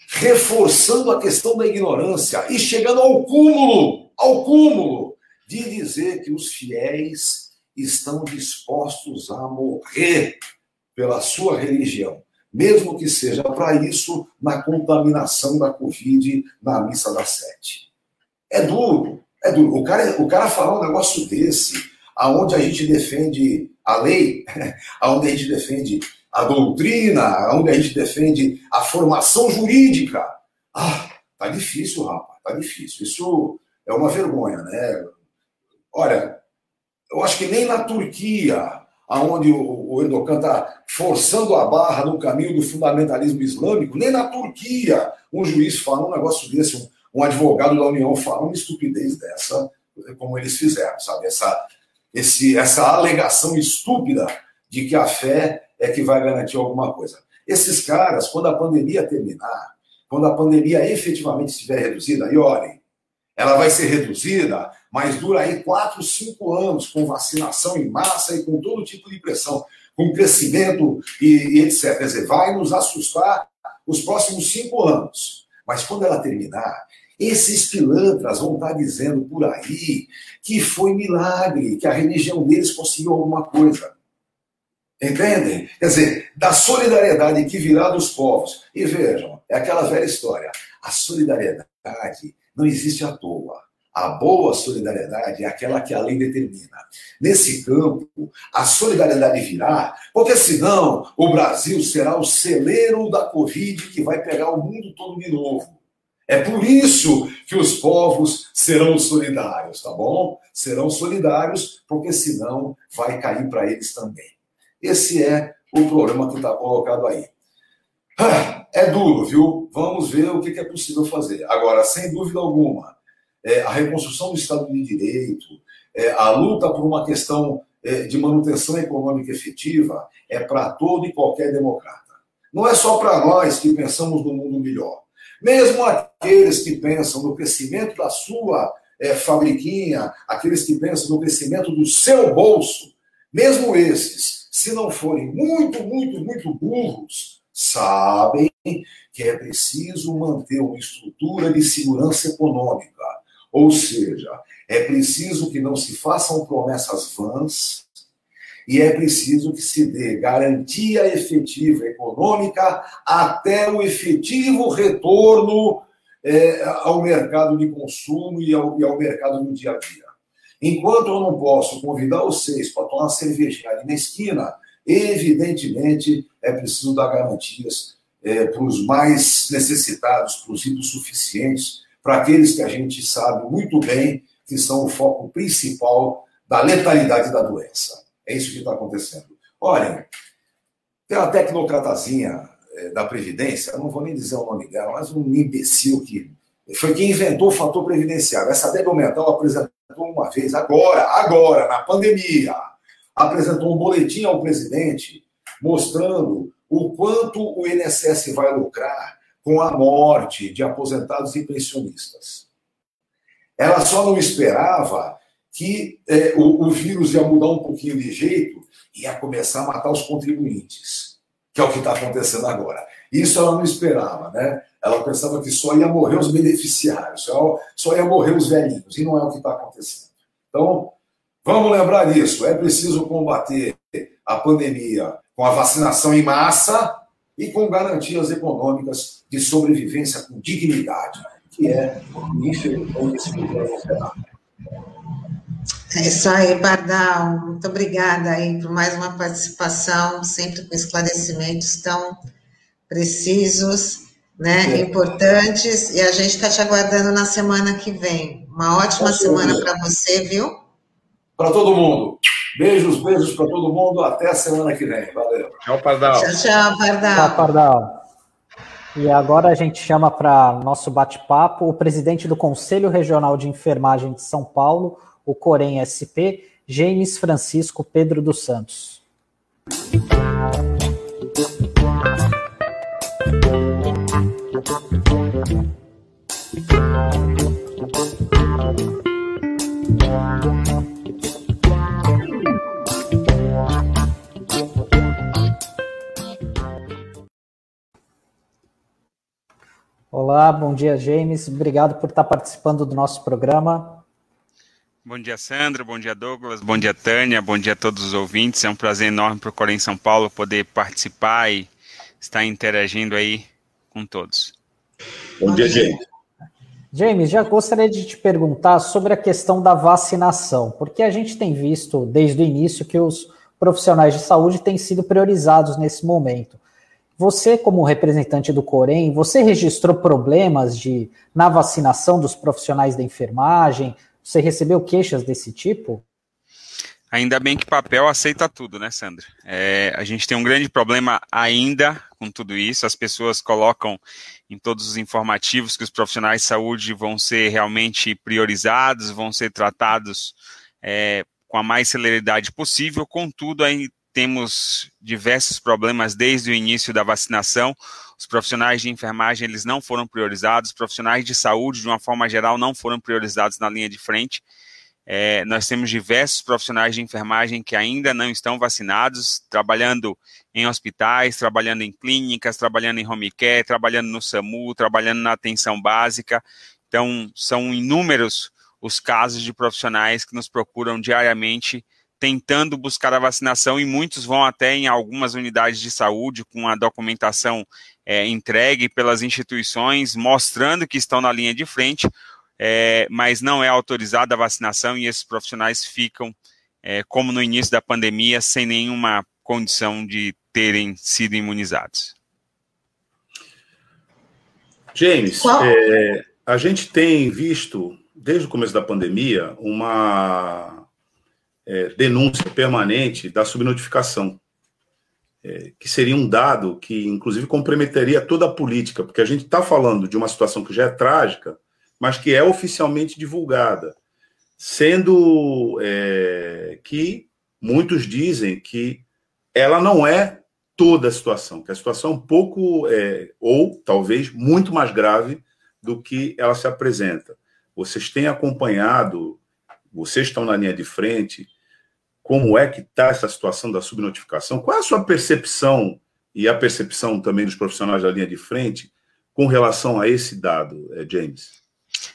F: reforçando a questão da ignorância e chegando ao cúmulo, ao cúmulo, de dizer que os fiéis estão dispostos a morrer pela sua religião mesmo que seja para isso na contaminação da Covid na missa das sete. É duro, é duro. O cara, o cara falar um negócio desse, aonde a gente defende a lei, aonde a gente defende a doutrina, aonde a gente defende a formação jurídica. Ah, tá difícil, rapaz, tá difícil. Isso é uma vergonha, né? Olha, eu acho que nem na Turquia aonde o Erdogan está forçando a barra no caminho do fundamentalismo islâmico, nem na Turquia um juiz fala um negócio desse, um, um advogado da União fala uma estupidez dessa, como eles fizeram, sabe? Essa, esse, essa alegação estúpida de que a fé é que vai garantir alguma coisa. Esses caras, quando a pandemia terminar, quando a pandemia efetivamente estiver reduzida, e olhem, ela vai ser reduzida, mas dura aí quatro, cinco anos, com vacinação em massa e com todo tipo de pressão, com crescimento e, e etc. Quer dizer, vai nos assustar os próximos cinco anos. Mas quando ela terminar, esses pilantras vão estar dizendo por aí que foi milagre, que a religião deles conseguiu alguma coisa. Entendem? Quer dizer, da solidariedade que virá dos povos. E vejam, é aquela velha história. A solidariedade não existe à toa. A boa solidariedade é aquela que a lei determina. Nesse campo, a solidariedade virá, porque senão o Brasil será o celeiro da Covid que vai pegar o mundo todo de novo. É por isso que os povos serão solidários, tá bom? Serão solidários, porque senão vai cair para eles também. Esse é o problema que está colocado aí. Ah, é duro, viu? Vamos ver o que é possível fazer. Agora, sem dúvida alguma, é, a reconstrução do Estado de Direito, é, a luta por uma questão é, de manutenção econômica efetiva é para todo e qualquer democrata. Não é só para nós que pensamos no mundo melhor. Mesmo aqueles que pensam no crescimento da sua é, fabriquinha, aqueles que pensam no crescimento do seu bolso, mesmo esses, se não forem muito, muito, muito burros, sabem que é preciso manter uma estrutura de segurança econômica. Ou seja, é preciso que não se façam promessas vãs, e é preciso que se dê garantia efetiva econômica até o efetivo retorno é, ao mercado de consumo e ao, e ao mercado do dia a dia. Enquanto eu não posso convidar vocês para tomar cervejinha ali na esquina, evidentemente é preciso dar garantias é, para os mais necessitados, para os hipossuficientes, para aqueles que a gente sabe muito bem que são o foco principal da letalidade da doença. É isso que está acontecendo. Olhem, tem uma tecnocratazinha é, da Previdência, não vou nem dizer o nome dela, mas um imbecil que foi quem inventou o fator previdenciário. Essa débil mental apresentou uma vez, agora, agora, na pandemia, apresentou um boletim ao presidente mostrando o quanto o INSS vai lucrar com a morte de aposentados e pensionistas. Ela só não esperava que é, o, o, vírus ia mudar um pouquinho de jeito e ia começar a matar os contribuintes, que é o que está acontecendo agora. Isso ela não esperava, né? Ela pensava que só ia morrer os beneficiários, só, só ia morrer os velhinhos, e não é o que está acontecendo. Então, vamos lembrar disso: é preciso combater a pandemia com a vacinação em massa e com garantias econômicas de sobrevivência com dignidade, que é, infelizmente, esse governo
A: é isso aí, Bardal. Muito obrigada aí por mais uma participação, sempre com esclarecimentos tão precisos, né, é. importantes, e a gente está te aguardando na semana que vem. Uma ótima semana para você, viu?
F: Para todo mundo. Beijos, beijos para todo mundo. Até a semana que vem. Valeu.
C: Tchau, Pardal.
A: Tchau, tchau, Pardal.
B: Tchau, Pardal. E agora a gente chama para nosso bate-papo o presidente do Conselho Regional de Enfermagem de São Paulo, o Corém SP, James Francisco Pedro dos Santos. Olá, bom dia, James. Obrigado por estar participando do nosso programa.
G: Bom dia, Sandra. Bom dia, Douglas. Bom dia, Tânia. Bom dia a todos os ouvintes. É um prazer enorme para o Corém São Paulo poder participar e estar interagindo aí com todos.
F: Bom dia, James.
B: James, já gostaria de te perguntar sobre a questão da vacinação, porque a gente tem visto desde o início que os profissionais de saúde têm sido priorizados nesse momento. Você, como representante do Corém, você registrou problemas de na vacinação dos profissionais da enfermagem, você recebeu queixas desse tipo?
G: Ainda bem que papel aceita tudo, né, Sandra? É, a gente tem um grande problema ainda com tudo isso. As pessoas colocam em todos os informativos que os profissionais de saúde vão ser realmente priorizados, vão ser tratados é, com a mais celeridade possível. Contudo, temos diversos problemas desde o início da vacinação. Os profissionais de enfermagem eles não foram priorizados, os profissionais de saúde, de uma forma geral, não foram priorizados na linha de frente. É, nós temos diversos profissionais de enfermagem que ainda não estão vacinados, trabalhando em hospitais, trabalhando em clínicas, trabalhando em home care, trabalhando no SAMU, trabalhando na atenção básica. Então, são inúmeros os casos de profissionais que nos procuram diariamente tentando buscar a vacinação e muitos vão até em algumas unidades de saúde com a documentação é, entregue pelas instituições, mostrando que estão na linha de frente, é, mas não é autorizada a vacinação e esses profissionais ficam, é, como no início da pandemia, sem nenhuma condição de terem sido imunizados.
C: James, é, a gente tem visto, desde o começo da pandemia, uma é, denúncia permanente da subnotificação, é, que seria um dado que, inclusive, comprometeria toda a política, porque a gente está falando de uma situação que já é trágica, mas que é oficialmente divulgada, sendo é, que muitos dizem que ela não é toda a situação, que a situação é um pouco, é, ou talvez muito mais grave do que ela se apresenta. Vocês têm acompanhado, vocês estão na linha de frente, como é que está essa situação da subnotificação? Qual é a sua percepção e a percepção também dos profissionais da linha de frente com relação a esse dado, eh, James?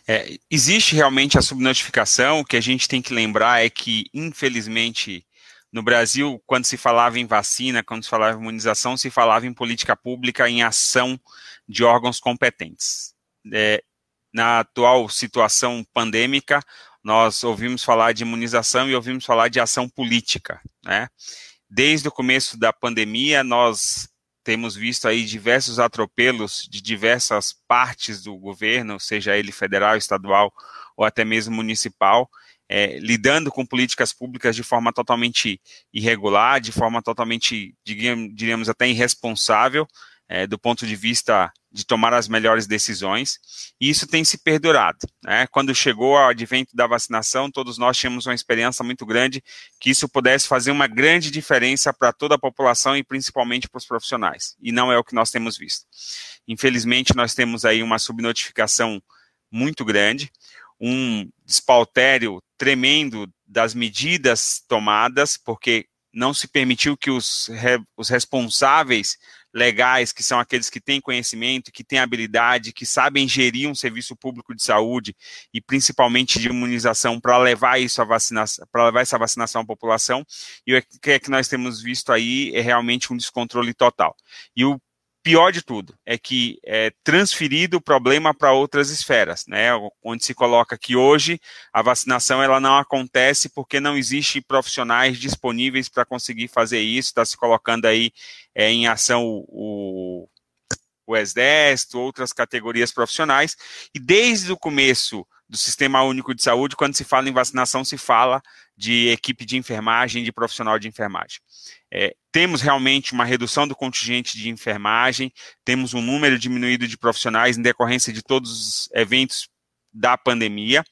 G: É, existe realmente a subnotificação. O que a gente tem que lembrar é que, infelizmente, no Brasil, quando se falava em vacina, quando se falava em imunização, se falava em política pública, em ação de órgãos competentes. É, na atual situação pandêmica, nós ouvimos falar de imunização e ouvimos falar de ação política, né? Desde o começo da pandemia, nós temos visto aí diversos atropelos de diversas partes do governo, seja ele federal, estadual ou até mesmo municipal, é, lidando com políticas públicas de forma totalmente irregular, de forma totalmente, diríamos, até irresponsável, é, do ponto de vista de tomar as melhores decisões, e isso tem se perdurado. Né? Quando chegou o advento da vacinação, todos nós tínhamos uma esperança muito grande que isso pudesse fazer uma grande diferença para toda a população e principalmente para os profissionais, e não é o que nós temos visto. Infelizmente, nós temos aí uma subnotificação muito grande, um despautério tremendo das medidas tomadas, porque não se permitiu que os, os responsáveis legais, que são aqueles que têm conhecimento, que têm habilidade, que sabem gerir um serviço público de saúde e principalmente de imunização para levar isso à vacinação, para levar essa vacinação à população. E o que é que nós temos visto aí é realmente um descontrole total. E o pior de tudo é que é transferido o problema para outras esferas, né? Onde se coloca que hoje a vacinação ela não acontece porque não existe profissionais disponíveis para conseguir fazer isso. Está se colocando aí é, em ação o, o Exército, outras categorias profissionais, e desde o começo do Sistema Único de Saúde, quando se fala em vacinação, se fala de equipe de enfermagem, de profissional de enfermagem. É, temos realmente uma redução do contingente de enfermagem, temos um número diminuído de profissionais em decorrência de todos os eventos da pandemia,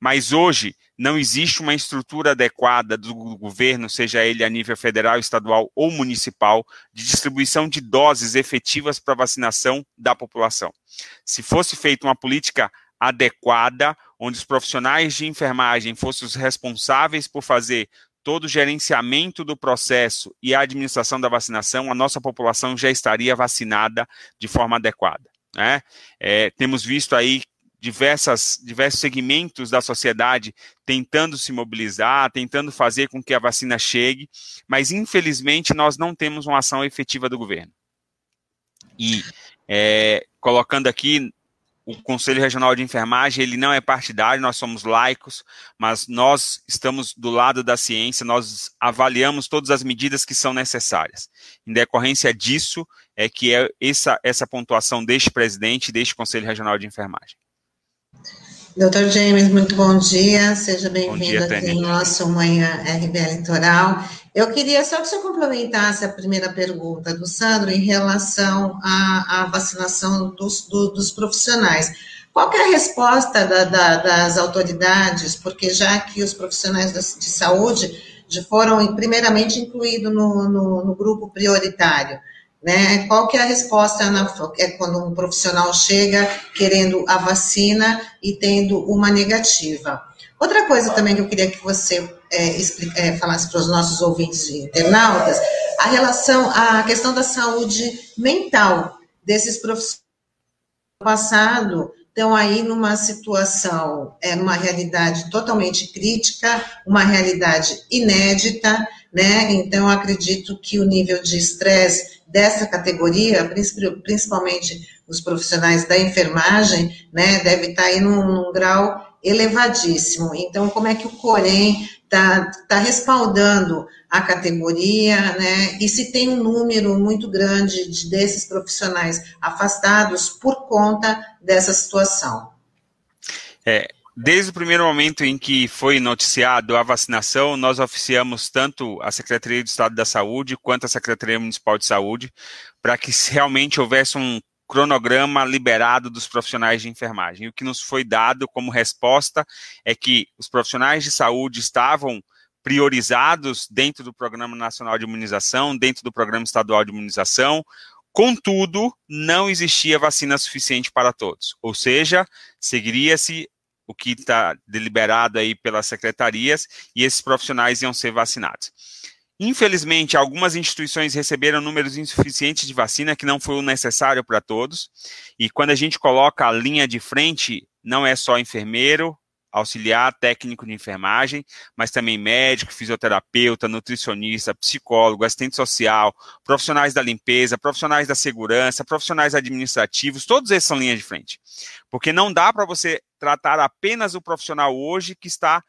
G: mas hoje não existe uma estrutura adequada do governo, seja ele a nível federal, estadual ou municipal, de distribuição de doses efetivas para vacinação da população. Se fosse feita uma política adequada, onde os profissionais de enfermagem fossem os responsáveis por fazer todo o gerenciamento do processo e a administração da vacinação, a nossa população já estaria vacinada de forma adequada. Né? É, temos visto aí diversas, diversos segmentos da sociedade tentando se mobilizar, tentando fazer com que a vacina chegue, mas infelizmente nós não temos uma ação efetiva do governo. E é, colocando aqui o Conselho Regional de Enfermagem, ele não é partidário, nós somos laicos, mas nós estamos do lado da ciência, nós avaliamos todas as medidas que são necessárias. Em decorrência disso, é que é essa, essa pontuação deste presidente e deste Conselho Regional de Enfermagem.
A: Doutor James, muito bom dia, seja bem-vindo aqui em nosso Manhã RBL Litoral. Eu queria só que o senhor complementasse a primeira pergunta do Sandro em relação à, à vacinação dos, do, dos profissionais. Qual é a resposta da, da, das autoridades? Porque já que os profissionais de saúde já foram primeiramente incluídos no, no, no grupo prioritário. Né? Qual que é a resposta na, é quando um profissional chega querendo a vacina e tendo uma negativa? Outra coisa também que eu queria que você é, explica, é, falasse para os nossos ouvintes e internautas, a relação, a questão da saúde mental desses profissionais passado estão aí numa situação, é uma realidade totalmente crítica, uma realidade inédita, né? Então, acredito que o nível de estresse dessa categoria, principalmente os profissionais da enfermagem, né, deve estar aí num, num grau elevadíssimo. Então, como é que o Corém está tá respaldando a categoria, né? E se tem um número muito grande de, desses profissionais afastados por conta dessa situação?
G: É, Desde o primeiro momento em que foi noticiado a vacinação, nós oficiamos tanto a Secretaria de Estado da Saúde quanto a Secretaria Municipal de Saúde para que realmente houvesse um cronograma liberado dos profissionais de enfermagem. O que nos foi dado como resposta é que os profissionais de saúde estavam priorizados dentro do Programa Nacional de Imunização, dentro do Programa Estadual de Imunização, contudo, não existia vacina suficiente para todos. Ou seja, seguiria-se o que está deliberado aí pelas secretarias e esses profissionais iam ser vacinados. Infelizmente, algumas instituições receberam números insuficientes de vacina, que não foi o necessário para todos. E quando a gente coloca a linha de frente, não é só enfermeiro, auxiliar técnico de enfermagem, mas também médico, fisioterapeuta, nutricionista, psicólogo, assistente social, profissionais da limpeza, profissionais da segurança, profissionais administrativos, todos esses são linhas de frente. Porque não dá para você tratar apenas o profissional hoje que está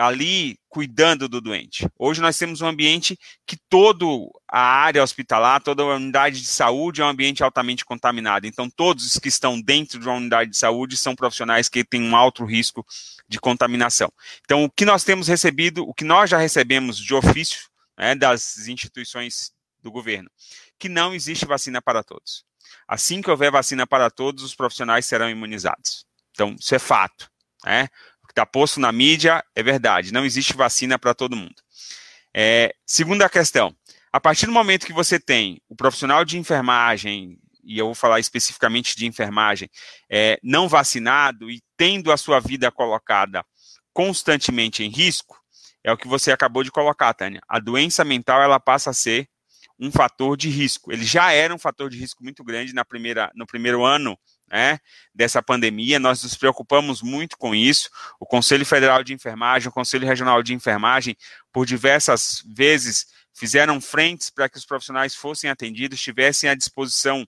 G: ali cuidando do doente. Hoje nós temos um ambiente que toda a área hospitalar, toda a unidade de saúde é um ambiente altamente contaminado. Então, todos os que estão dentro de uma unidade de saúde são profissionais que têm um alto risco de contaminação. Então, o que nós temos recebido, o que nós já recebemos de ofício né, das instituições do governo, que não existe vacina para todos. Assim que houver vacina para todos, os profissionais serão imunizados. Então, isso é fato. Né? Que está posto na mídia é verdade, não existe vacina para todo mundo. É, segunda questão, a partir do momento que você tem o profissional de enfermagem, e eu vou falar especificamente de enfermagem, é, não vacinado e tendo a sua vida colocada constantemente em risco, é o que você acabou de colocar, Tânia. A doença mental ela passa a ser um fator de risco. Ele já era um fator de risco muito grande na primeira, no primeiro ano né, dessa pandemia. Nós nos preocupamos muito com isso. O Conselho Federal de Enfermagem, o Conselho Regional de Enfermagem, por diversas vezes fizeram frentes para que os profissionais fossem atendidos, tivessem à disposição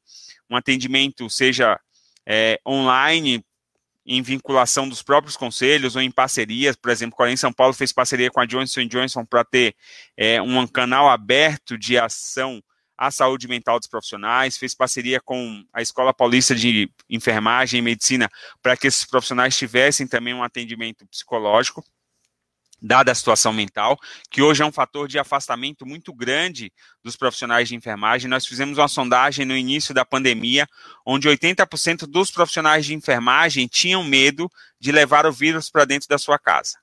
G: um atendimento, seja é, online, em vinculação dos próprios conselhos ou em parcerias, por exemplo, Corém São Paulo fez parceria com a Johnson Johnson para ter é, um canal aberto de ação a saúde mental dos profissionais, fez parceria com a Escola Paulista de Enfermagem e Medicina para que esses profissionais tivessem também um atendimento psicológico, dada a situação mental, que hoje é um fator de afastamento muito grande dos profissionais de enfermagem. Nós fizemos uma sondagem no início da pandemia, onde 80% dos profissionais de enfermagem tinham medo de levar o vírus para dentro da sua casa.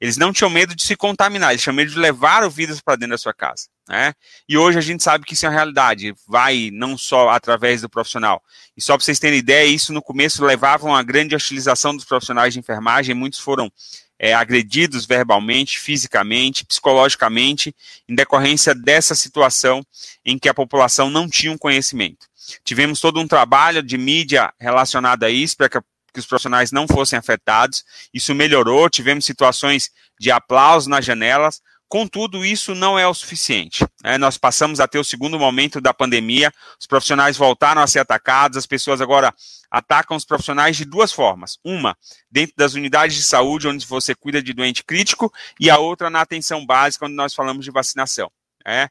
G: Eles não tinham medo de se contaminar, eles tinham medo de levar o vírus para dentro da sua casa. Né? E hoje a gente sabe que isso é uma realidade, vai não só através do profissional. E só para vocês terem ideia, isso no começo levava a uma grande hostilização dos profissionais de enfermagem, muitos foram é, agredidos verbalmente, fisicamente, psicologicamente, em decorrência dessa situação em que a população não tinha um conhecimento. Tivemos todo um trabalho de mídia relacionado a isso, para que que os profissionais não fossem afetados. Isso melhorou, tivemos situações de aplauso nas janelas, Contudo, isso não é o suficiente. Né? Nós passamos a ter o segundo momento da pandemia, os profissionais voltaram a ser atacados, as pessoas agora atacam os profissionais de duas formas. Uma, dentro das unidades de saúde, onde você cuida de doente crítico, e a outra na atenção básica, onde nós falamos de vacinação. Né?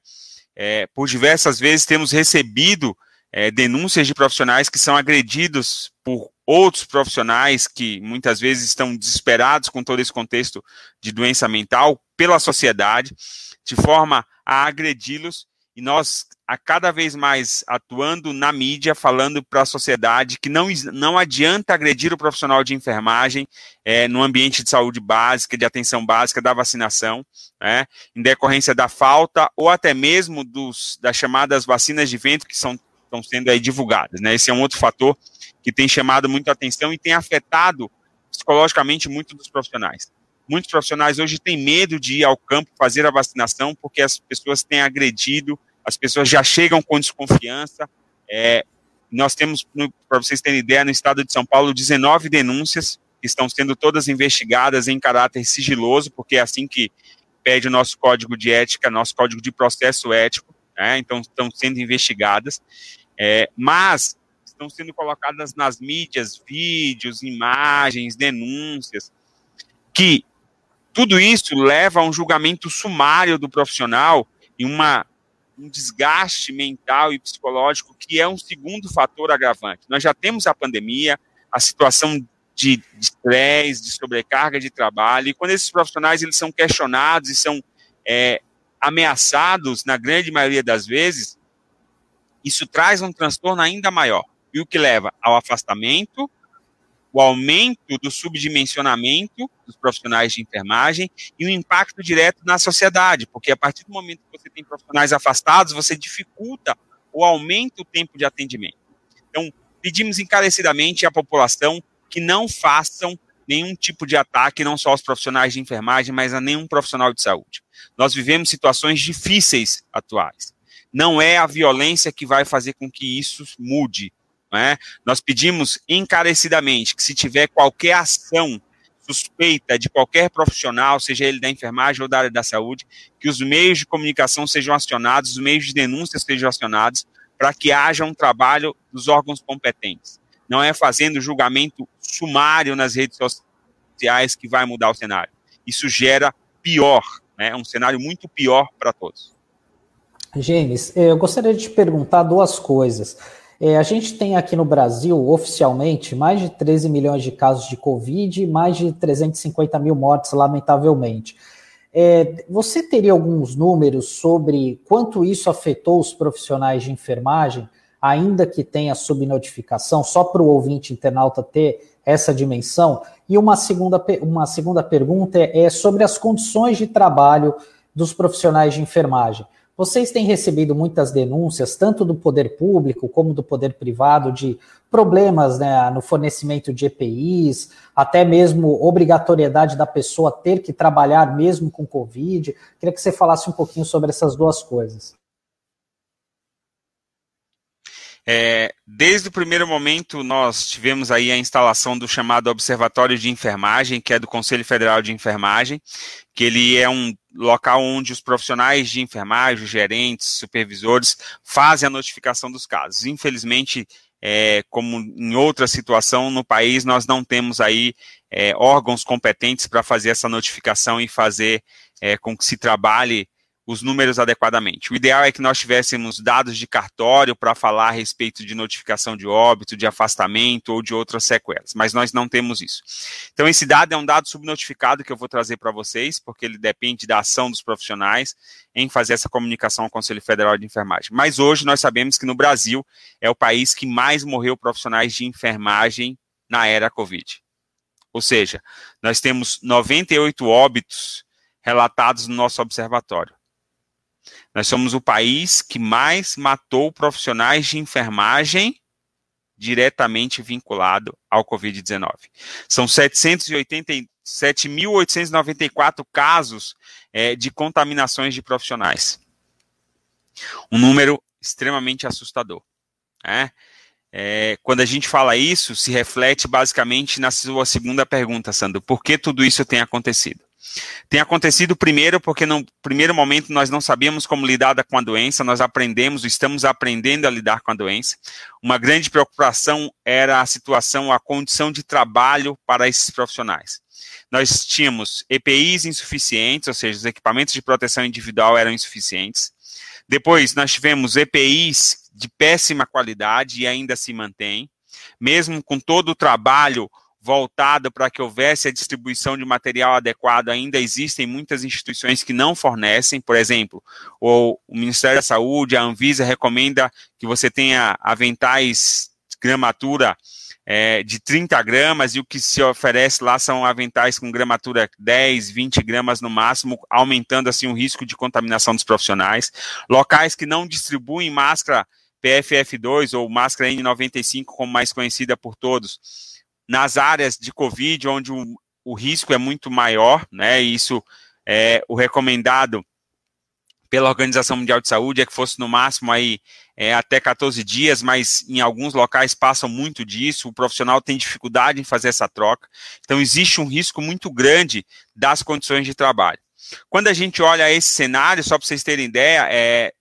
G: É, por diversas vezes temos recebido é, denúncias de profissionais que são agredidos por outros profissionais que muitas vezes estão desesperados com todo esse contexto de doença mental pela sociedade, de forma a agredi-los. e nós a cada vez mais atuando na mídia, falando para a sociedade que não, não adianta agredir o profissional de enfermagem é, no ambiente de saúde básica, de atenção básica, da vacinação, né, em decorrência da falta ou até mesmo dos, das chamadas vacinas de vento que são, estão sendo divulgadas. Né, esse é um outro fator que tem chamado muito atenção e tem afetado psicologicamente muito dos profissionais. Muitos profissionais hoje têm medo de ir ao campo fazer a vacinação porque as pessoas têm agredido as pessoas já chegam com desconfiança. É, nós temos, para vocês terem ideia, no estado de São Paulo, 19 denúncias que estão sendo todas investigadas em caráter sigiloso, porque é assim que pede o nosso código de ética, nosso código de processo ético, né? então estão sendo investigadas, é, mas estão sendo colocadas nas mídias vídeos, imagens, denúncias, que tudo isso leva a um julgamento sumário do profissional e uma um desgaste mental e psicológico, que é um segundo fator agravante. Nós já temos a pandemia, a situação de estresse, de, sobrecarga de trabalho, e quando esses profissionais eles são questionados e são é, ameaçados, na grande maioria das vezes, isso traz um transtorno ainda maior, e o que leva ao afastamento, o aumento do subdimensionamento dos profissionais de enfermagem e o impacto direto na sociedade, porque a partir do momento que você tem profissionais afastados, você dificulta ou aumenta o tempo de atendimento. Então, pedimos encarecidamente à população que não façam nenhum tipo de ataque, não só aos profissionais de enfermagem, mas a nenhum profissional de saúde. Nós vivemos situações difíceis atuais. Não é a violência que vai fazer com que isso mude. É? Nós pedimos encarecidamente que, se tiver qualquer ação suspeita de qualquer profissional, seja ele da enfermagem ou da área da saúde, que os meios de comunicação sejam acionados, os meios de denúncia sejam acionados, para que haja um trabalho dos órgãos competentes. Não é fazendo julgamento sumário nas redes sociais que vai mudar o cenário. Isso gera pior, né? um cenário muito pior para todos.
B: James, eu gostaria de te perguntar duas coisas. É, a gente tem aqui no Brasil, oficialmente, mais de 13 milhões de casos de Covid e mais de 350 mil mortes, lamentavelmente. É, você teria alguns números sobre quanto isso afetou os profissionais de enfermagem, ainda que tenha subnotificação, só para o ouvinte internauta ter essa dimensão? E uma segunda, uma segunda pergunta é, é sobre as condições de trabalho dos profissionais de enfermagem. Vocês têm recebido muitas denúncias, tanto do poder público como do poder privado, de problemas né, no fornecimento de EPIs, até mesmo obrigatoriedade da pessoa ter que trabalhar mesmo com Covid. Queria que você falasse um pouquinho sobre essas duas coisas.
G: É, desde o primeiro momento, nós tivemos aí a instalação do chamado Observatório de Enfermagem, que é do Conselho Federal de Enfermagem, que ele é um local onde os profissionais de enfermagem, gerentes, supervisores, fazem a notificação dos casos. Infelizmente, é, como em outra situação no país, nós não temos aí é, órgãos competentes para fazer essa notificação e fazer é, com que se trabalhe os números adequadamente. O ideal é que nós tivéssemos dados de cartório para falar a respeito de notificação de óbito, de afastamento ou de outras sequelas, mas nós não temos isso. Então, esse dado é um dado subnotificado que eu vou trazer para vocês, porque ele depende da ação dos profissionais em fazer essa comunicação ao Conselho Federal de Enfermagem. Mas hoje nós sabemos que no Brasil é o país que mais morreu profissionais de enfermagem na era Covid. Ou seja, nós temos 98 óbitos relatados no nosso observatório. Nós somos o país que mais matou profissionais de enfermagem diretamente vinculado ao Covid-19. São 787.894 casos é, de contaminações de profissionais. Um número extremamente assustador. Né? É, quando a gente fala isso, se reflete basicamente na sua segunda pergunta, Sandro. Por que tudo isso tem acontecido? Tem acontecido primeiro porque no primeiro momento nós não sabíamos como lidar com a doença, nós aprendemos, estamos aprendendo a lidar com a doença. Uma grande preocupação era a situação, a condição de trabalho para esses profissionais. Nós tínhamos EPIs insuficientes, ou seja, os equipamentos de proteção individual eram insuficientes. Depois nós tivemos EPIs de péssima qualidade e ainda se mantém. Mesmo com todo o trabalho voltado para que houvesse a distribuição de material adequado, ainda existem muitas instituições que não fornecem, por exemplo, o, Ministério da Saúde, a Anvisa recomenda que você tenha aventais gramatura é, de 30 gramas e o que se oferece lá são aventais com gramatura 10, 20 gramas no máximo, aumentando assim o risco de contaminação dos profissionais. Locais que não distribuem máscara PFF2 ou máscara N95, como mais conhecida por todos, nas áreas de Covid, onde o, o risco é muito maior, né? Isso é o recomendado pela Organização Mundial de Saúde é que fosse no máximo aí é, até 14 dias, mas em alguns locais passam muito disso, o profissional tem dificuldade em fazer essa troca. Então, existe um risco muito grande das condições de trabalho. Quando a gente olha esse cenário, só para vocês terem ideia, é,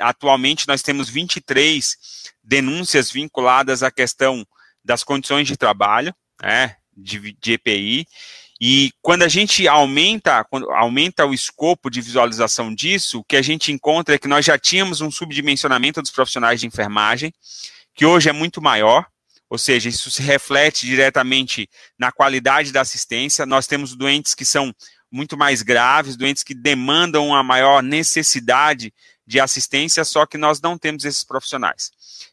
G: atualmente nós temos 23 denúncias vinculadas à questão das condições de trabalho, né, de, de EPI, e quando a gente aumenta, aumenta o escopo de visualização disso, o que a gente encontra é que nós já tínhamos um subdimensionamento dos profissionais de enfermagem, que hoje é muito maior, ou seja, isso se reflete diretamente na qualidade da assistência. Nós temos doentes que são muito mais graves, doentes que demandam uma maior necessidade de assistência, só que nós não temos esses profissionais.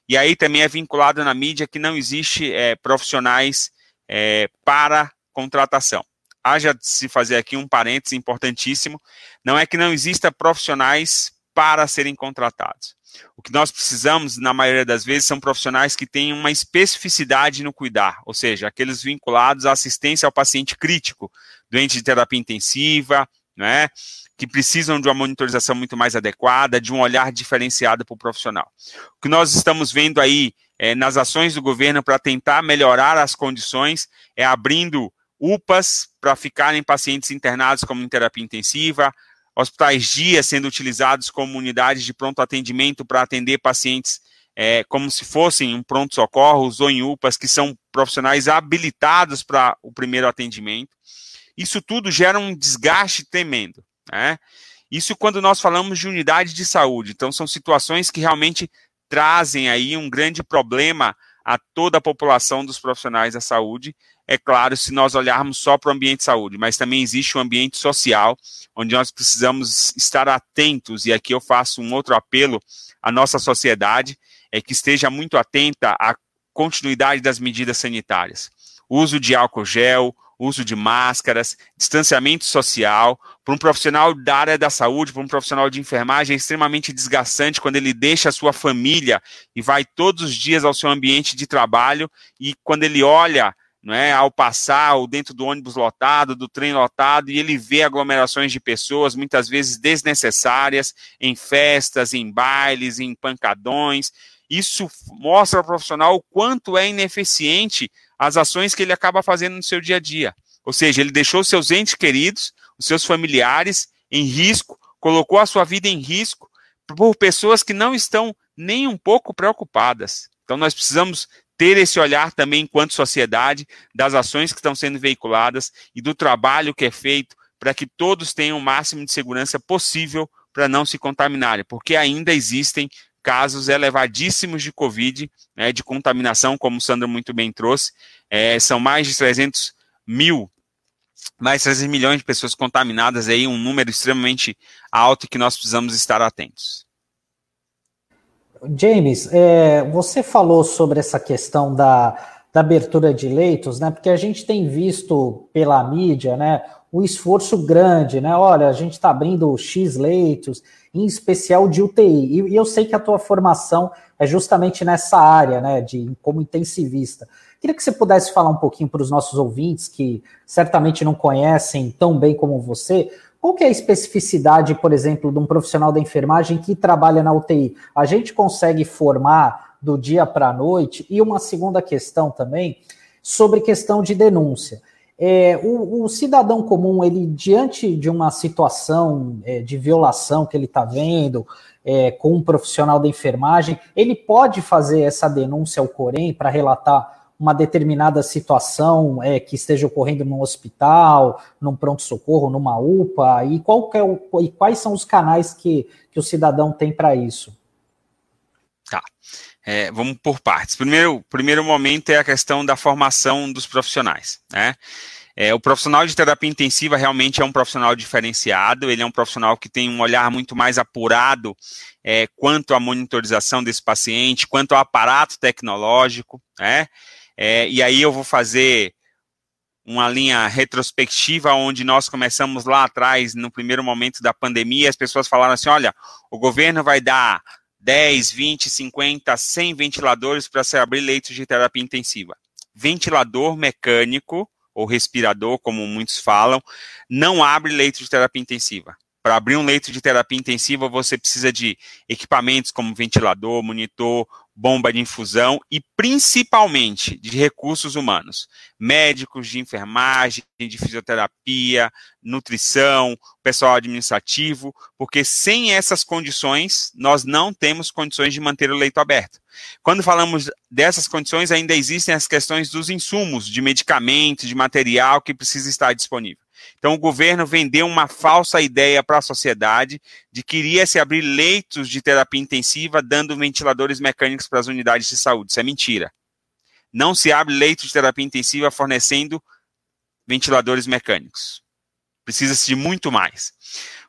G: E aí também é vinculado na mídia que não existe é, profissionais é, para contratação haja de se fazer aqui um parênteses importantíssimo, não é que não exista profissionais para serem contratados. O que nós precisamos, na maioria das vezes, são profissionais que tenham uma especificidade no cuidar, ou seja, aqueles vinculados à assistência ao paciente crítico, doente de terapia intensiva, né, que precisam de uma monitorização muito mais adequada, de um olhar diferenciado para o profissional. O que nós estamos vendo aí é, nas ações do governo para tentar melhorar as condições é abrindo UPAs para ficarem pacientes internados como em terapia intensiva, hospitais dias sendo utilizados como unidades de pronto atendimento para atender pacientes é, como se fossem um pronto-socorro, ou em UPAs, que são profissionais habilitados para o primeiro atendimento. Isso tudo gera um desgaste tremendo. Né? Isso quando nós falamos de unidade de saúde. Então, são situações que realmente trazem aí um grande problema a toda a população dos profissionais da saúde é claro, se nós olharmos só para o ambiente de saúde, mas também existe um ambiente social, onde nós precisamos estar atentos, e aqui eu faço um outro apelo à nossa sociedade, é que esteja muito atenta à continuidade das medidas sanitárias. Uso de álcool gel, uso de máscaras, distanciamento social. Para um profissional da área da saúde, para um profissional de enfermagem, é extremamente desgastante quando ele deixa a sua família e vai todos os dias ao seu ambiente de trabalho e quando ele olha não é, ao passar ou dentro do ônibus lotado, do trem lotado, e ele vê aglomerações de pessoas, muitas vezes desnecessárias, em festas, em bailes, em pancadões. Isso mostra ao profissional o quanto é ineficiente as ações que ele acaba fazendo no seu dia a dia. Ou seja, ele deixou seus entes queridos, os seus familiares em risco, colocou a sua vida em risco por pessoas que não estão nem um pouco preocupadas. Então, nós precisamos ter esse olhar também enquanto sociedade das ações que estão sendo veiculadas e do trabalho que é feito para que todos tenham o máximo de segurança possível para não se contaminarem, porque ainda existem casos elevadíssimos de Covid, né, de contaminação, como o Sandro muito bem trouxe, é, são mais de 300 mil, mais de 300 milhões de pessoas contaminadas, aí um número extremamente alto que nós precisamos estar atentos.
B: James, é, você falou sobre essa questão da, da abertura de leitos, né? Porque a gente tem visto pela mídia, né? Um esforço grande, né? Olha, a gente está abrindo X leitos, em especial de UTI. E, e, eu sei que a tua formação é justamente nessa área, né? De como intensivista. Queria que você pudesse falar um pouquinho para os nossos ouvintes que certamente não conhecem tão bem como você qual que é a especificidade, por exemplo, de um profissional da enfermagem que trabalha na UTI? A gente consegue formar do dia para a noite? E uma segunda questão também, sobre questão de denúncia. É, o, o, cidadão comum, ele, diante de uma situação é, de violação que ele está vendo é, com um profissional da enfermagem, ele pode fazer essa denúncia ao Corém para relatar uma determinada situação é, que esteja ocorrendo num hospital, num pronto-socorro, numa UPA, e, qual é o, e quais são os canais que, que o cidadão tem para isso?
G: Tá. É, vamos por partes. Primeiro, primeiro momento é a questão da formação dos profissionais. Né? É, o profissional de terapia intensiva realmente é um profissional diferenciado, ele é um profissional que tem um olhar muito mais apurado é, quanto à monitorização desse paciente, quanto ao aparato tecnológico, né? É, e aí eu vou fazer uma linha retrospectiva onde nós começamos lá atrás, no primeiro momento da pandemia, as pessoas falaram assim: olha, o governo vai dar 10, 20, 50, 100 ventiladores para se abrir leitos de terapia intensiva. Ventilador mecânico, ou respirador, como muitos falam, não abre leito de terapia intensiva. Para abrir um leito de terapia intensiva, você precisa de equipamentos como ventilador, monitor, bomba de infusão e principalmente de recursos humanos, médicos de enfermagem, de fisioterapia, nutrição, pessoal administrativo, porque sem essas condições nós não temos condições de manter o leito aberto. Quando falamos dessas condições, ainda existem as questões dos insumos, de medicamentos, de material que precisa estar disponível. Então, o governo vendeu uma falsa ideia para a sociedade de que iria se abrir leitos de terapia intensiva dando ventiladores mecânicos para as unidades de saúde. Isso é mentira. Não se abre leito de terapia intensiva fornecendo ventiladores mecânicos. Precisa-se de muito mais.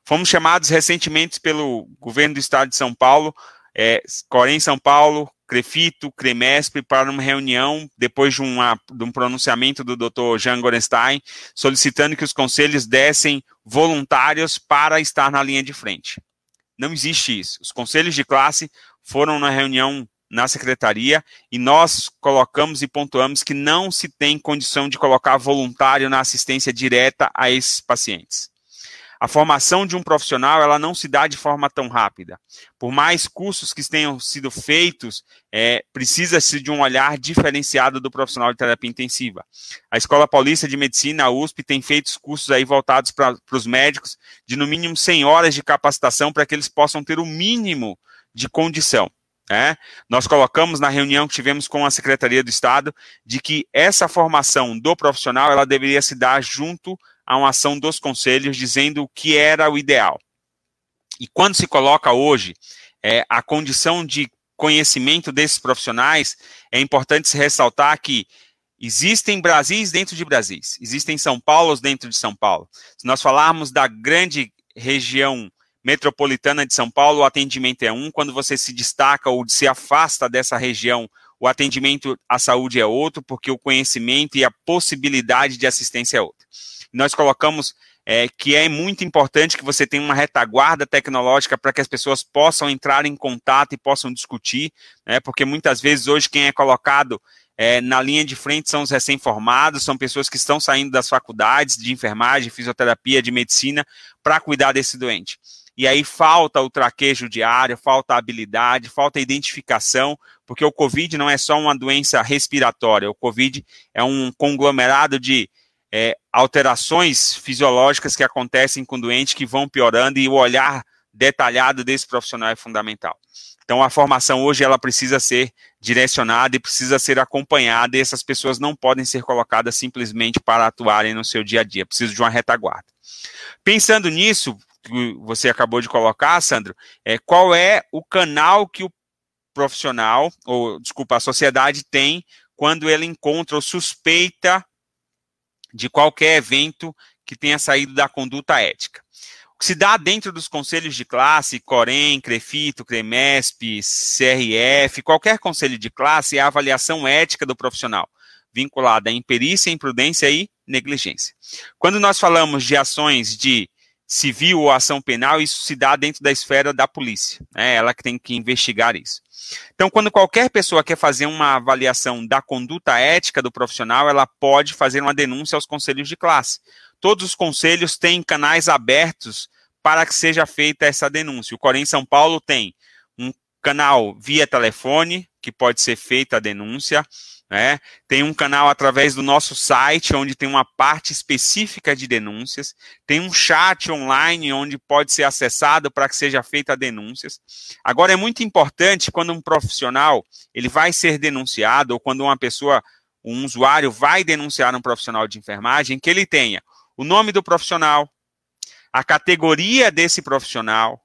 G: Fomos chamados recentemente pelo governo do estado de São Paulo, é, Corém São Paulo, Crefito, Cremesp, para uma reunião, depois de, uma, de um pronunciamento do Dr. Jean Gorenstein, solicitando que os conselhos dessem voluntários para estar na linha de frente. Não existe isso. Os conselhos de classe foram na reunião na secretaria e nós colocamos e pontuamos que não se tem condição de colocar voluntário na assistência direta a esses pacientes. A formação de um profissional ela não se dá de forma tão rápida. Por mais cursos que tenham sido feitos, é, precisa-se de um olhar diferenciado do profissional de terapia intensiva. A Escola Paulista de Medicina, a USP, tem feito cursos aí voltados para os médicos de no mínimo 100 horas de capacitação para que eles possam ter o mínimo de condição. É, nós colocamos na reunião que tivemos com a Secretaria do Estado de que essa formação do profissional ela deveria se dar junto a uma ação dos conselhos dizendo o que era o ideal. E quando se coloca hoje é, a condição de conhecimento desses profissionais, é importante se ressaltar que existem Brasis dentro de Brasis, existem São Paulos dentro de São Paulo. Se nós falarmos da grande região metropolitana de São Paulo, o atendimento é um. Quando você se destaca ou se afasta dessa região, o atendimento à saúde é outro, porque o conhecimento e a possibilidade de assistência é outra nós colocamos é, que é muito importante que você tenha uma retaguarda tecnológica para que as pessoas possam entrar em contato e possam discutir, né, porque muitas vezes hoje quem é colocado é, na linha de frente são os recém-formados, são pessoas que estão saindo das faculdades de enfermagem, fisioterapia, de medicina, para cuidar desse doente. E aí falta o traquejo diário, falta a habilidade, falta a identificação, porque o Covid não é só uma doença respiratória, o Covid é um conglomerado de é, alterações fisiológicas que acontecem com o doente que vão piorando e o olhar detalhado desse profissional é fundamental. Então a formação hoje ela precisa ser direcionada e precisa ser acompanhada e essas pessoas não podem ser colocadas simplesmente para atuarem no seu dia a dia, precisa de uma retaguarda. Pensando nisso, que você acabou de colocar, Sandro, é, qual é o canal que o profissional, ou desculpa, a sociedade tem quando ele encontra ou suspeita de qualquer evento que tenha saído da conduta ética. O que se dá dentro dos conselhos de classe, Corém, Crefito, Cremesp, CRF, qualquer conselho de classe é a avaliação ética do profissional, vinculada à imperícia, imprudência e negligência. Quando nós falamos de ações de civil ou ação penal, isso se dá dentro da esfera da polícia. É ela que tem que investigar isso. Então, quando qualquer pessoa quer fazer uma avaliação da conduta ética do profissional, ela pode fazer uma denúncia aos conselhos de classe. Todos os conselhos têm canais abertos para que seja feita essa denúncia. O Corém São Paulo tem um canal via telefone, que pode ser feita a denúncia. Né? Tem um canal através do nosso site, onde tem uma parte específica de denúncias. Tem um chat online, onde pode ser acessado para que seja feita denúncias. Agora, é muito importante quando um profissional ele vai ser denunciado, ou quando uma pessoa, um usuário vai denunciar um profissional de enfermagem, que ele tenha o nome do profissional, a categoria desse profissional,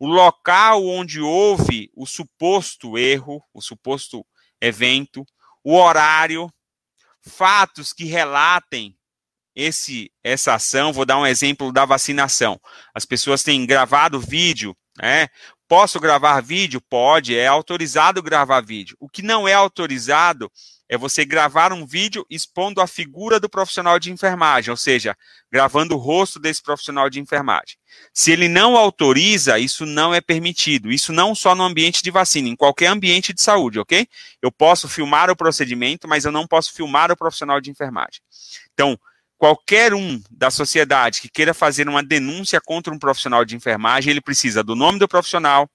G: o local onde houve o suposto erro, o suposto evento, o horário, fatos que relatem esse essa ação. Vou dar um exemplo da vacinação. As pessoas têm gravado vídeo, né? Posso gravar vídeo? Pode, é autorizado gravar vídeo. O que não é autorizado é você gravar um vídeo expondo a figura do profissional de enfermagem, ou seja, gravando o rosto desse profissional de enfermagem. Se ele não autoriza, isso não é permitido. Isso não só no ambiente de vacina, em qualquer ambiente de saúde, ok? Eu posso filmar o procedimento, mas eu não posso filmar o profissional de enfermagem. Então, qualquer um da sociedade que queira fazer uma denúncia contra um profissional de enfermagem, ele precisa do nome do profissional,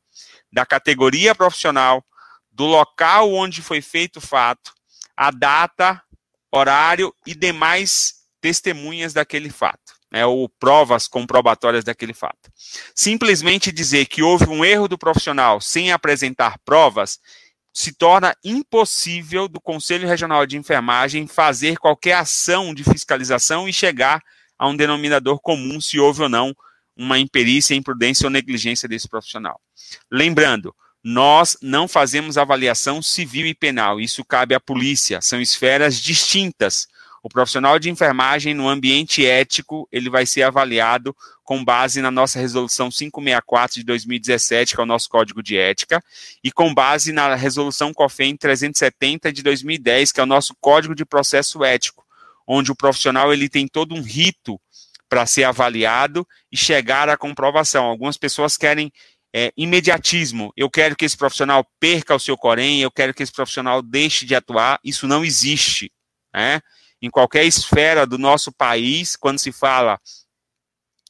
G: da categoria profissional, do local onde foi feito o fato, a data, horário e demais testemunhas daquele fato, né, ou provas comprobatórias daquele fato. Simplesmente dizer que houve um erro do profissional sem apresentar provas se torna impossível do Conselho Regional de Enfermagem fazer qualquer ação de fiscalização e chegar a um denominador comum se houve ou não uma imperícia, imprudência ou negligência desse profissional. Lembrando, nós não fazemos avaliação civil e penal, isso cabe à polícia, são esferas distintas. O profissional de enfermagem no ambiente ético, ele vai ser avaliado com base na nossa resolução 564 de 2017, que é o nosso código de ética, e com base na resolução COFEM 370 de 2010, que é o nosso código de processo ético, onde o profissional ele tem todo um rito para ser avaliado e chegar à comprovação. Algumas pessoas querem é, imediatismo. Eu quero que esse profissional perca o seu corém, eu quero que esse profissional deixe de atuar. Isso não existe. Né? Em qualquer esfera do nosso país, quando se fala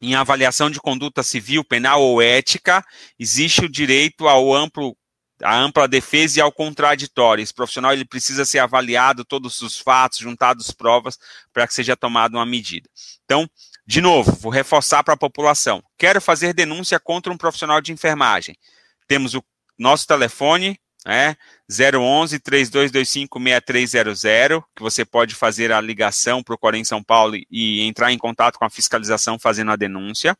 G: em avaliação de conduta civil, penal ou ética, existe o direito ao amplo a ampla defesa e ao contraditório. Esse profissional ele precisa ser avaliado todos os fatos, juntados provas para que seja tomada uma medida. Então, de novo, vou reforçar para a população. Quero fazer denúncia contra um profissional de enfermagem. Temos o nosso telefone, né, 011 3225 6300, que você pode fazer a ligação para o Corém São Paulo e entrar em contato com a fiscalização fazendo a denúncia.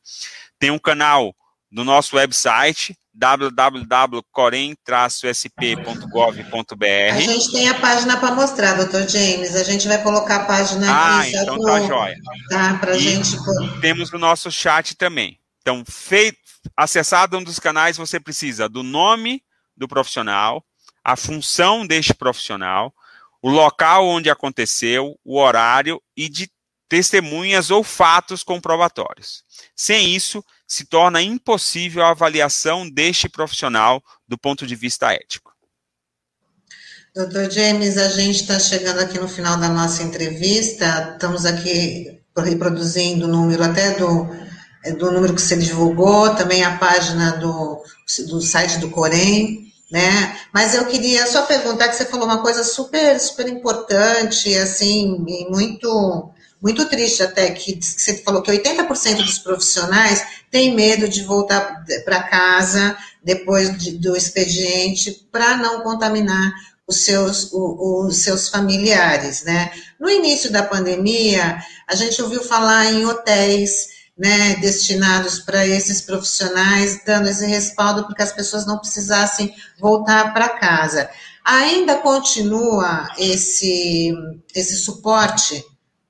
G: Tem um canal no nosso website, www.corem-sp.gov.br.
A: A gente tem a página para mostrar, doutor James. A gente vai colocar a página
G: ah, aqui. Ah, então tá jóia.
A: Tá, para gente...
G: Temos o nosso chat também. Então, feito, acessado um dos canais, você precisa do nome do profissional, a função deste profissional, o local onde aconteceu, o horário e de testemunhas ou fatos comprobatórios. Sem isso, se torna impossível a avaliação deste profissional do ponto de vista ético.
A: Doutor James, a gente está chegando aqui no final da nossa entrevista, estamos aqui reproduzindo o número até do, é, do número que você divulgou, também a página do, do site do Corém, né? Mas eu queria só perguntar que você falou uma coisa super, super importante, assim, muito muito triste até que, você falou que 80% dos profissionais têm medo de voltar para casa depois de, do expediente para não contaminar os seus, o, os seus familiares, né? No início da pandemia, a gente ouviu falar em hotéis, né, destinados para esses profissionais, dando esse respaldo para que as pessoas não precisassem voltar para casa. Ainda continua esse, esse suporte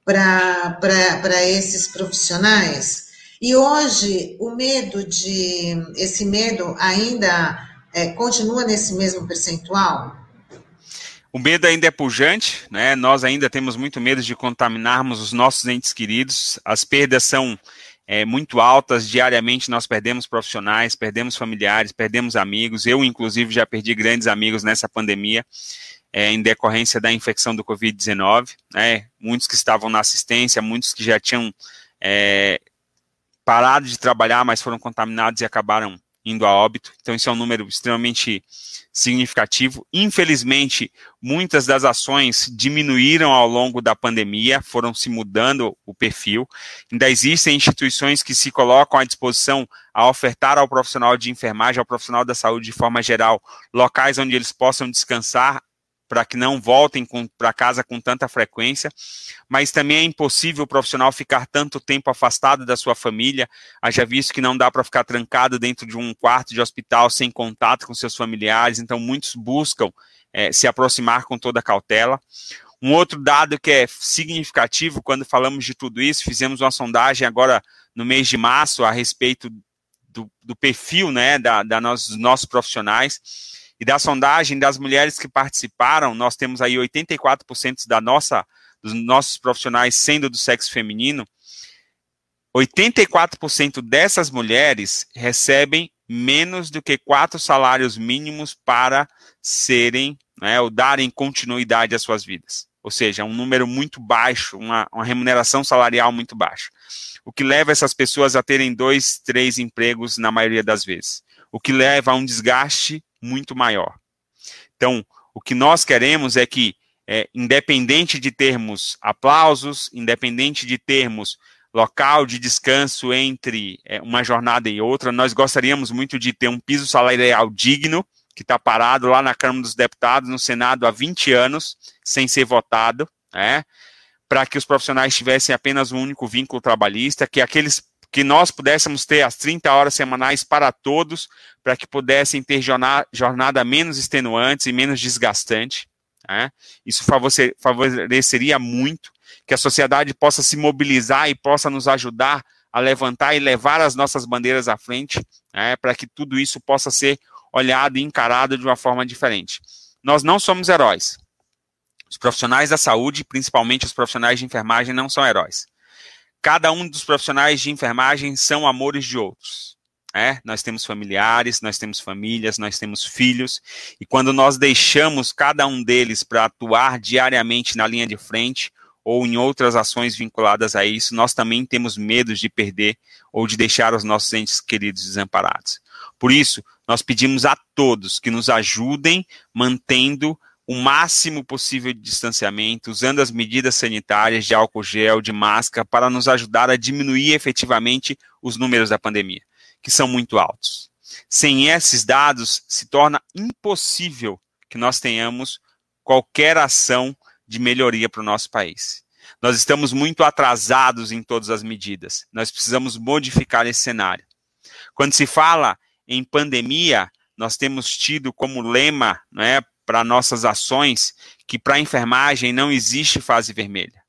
A: para esses profissionais. E hoje o medo de esse medo ainda é, continua nesse mesmo percentual?
G: O medo ainda é pujante, né? Nós ainda temos muito medo de contaminarmos os nossos entes queridos. As perdas são é, muito altas. Diariamente nós perdemos profissionais, perdemos familiares, perdemos amigos. Eu, inclusive, já perdi grandes amigos nessa pandemia é, em decorrência da infecção do Covid-19, né? Muitos que estavam na assistência, muitos que já tinham é, parado de trabalhar, mas foram contaminados e acabaram indo a óbito. Então, isso é um número extremamente significativo. Infelizmente, muitas das ações diminuíram ao longo da pandemia, foram se mudando o perfil. Ainda existem instituições que se colocam à disposição a ofertar ao profissional de enfermagem, ao profissional da saúde de forma geral, locais onde eles possam descansar para que não voltem para casa com tanta frequência, mas também é impossível o profissional ficar tanto tempo afastado da sua família, haja visto que não dá para ficar trancado dentro de um quarto de hospital sem contato com seus familiares, então muitos buscam é, se aproximar com toda a cautela. Um outro dado que é significativo quando falamos de tudo isso, fizemos uma sondagem agora no mês de março a respeito do, do perfil né, da, da nos, dos nossos profissionais. Da sondagem das mulheres que participaram, nós temos aí 84% da nossa, dos nossos profissionais sendo do sexo feminino. 84% dessas mulheres recebem menos do que quatro salários mínimos para serem, né, ou darem continuidade às suas vidas. Ou seja, um número muito baixo, uma, uma remuneração salarial muito baixa. O que leva essas pessoas a terem dois, três empregos na maioria das vezes. O que leva a um desgaste muito maior. Então, o que nós queremos é que, é, independente de termos aplausos, independente de termos local de descanso entre é, uma jornada e outra, nós gostaríamos muito de ter um piso salarial digno, que está parado lá na Câmara dos Deputados, no Senado há 20 anos, sem ser votado, né, para que os profissionais tivessem apenas um único vínculo trabalhista, que aqueles que nós pudéssemos ter as 30 horas semanais para todos, para que pudessem ter jornada, menos extenuante e menos desgastante. Né? Isso favoreceria muito que a sociedade possa se mobilizar e possa nos ajudar a levantar e levar as nossas bandeiras à frente, né, para que tudo isso possa ser olhado e encarado de uma forma diferente. Nós não somos heróis. Os profissionais da saúde, principalmente os profissionais de enfermagem, não são heróis. Cada um dos profissionais de enfermagem são amores de outros. É, nós temos familiares, nós temos famílias, nós temos filhos, e quando nós deixamos cada um deles para atuar diariamente na linha de frente ou em outras ações vinculadas a isso, nós também temos medo de perder ou de deixar os nossos entes queridos desamparados. Por isso, nós pedimos a todos que nos ajudem mantendo o máximo possível de distanciamento, usando as medidas sanitárias de álcool gel, de máscara, para nos ajudar a diminuir efetivamente os números da pandemia, que são muito altos. Sem esses dados, se torna impossível que nós tenhamos qualquer ação de melhoria para o nosso país. Nós estamos muito atrasados em todas as medidas. Nós precisamos modificar esse cenário. Quando se fala em pandemia, nós temos tido como lema, não é, para nossas ações que para a enfermagem não existe fase vermelha.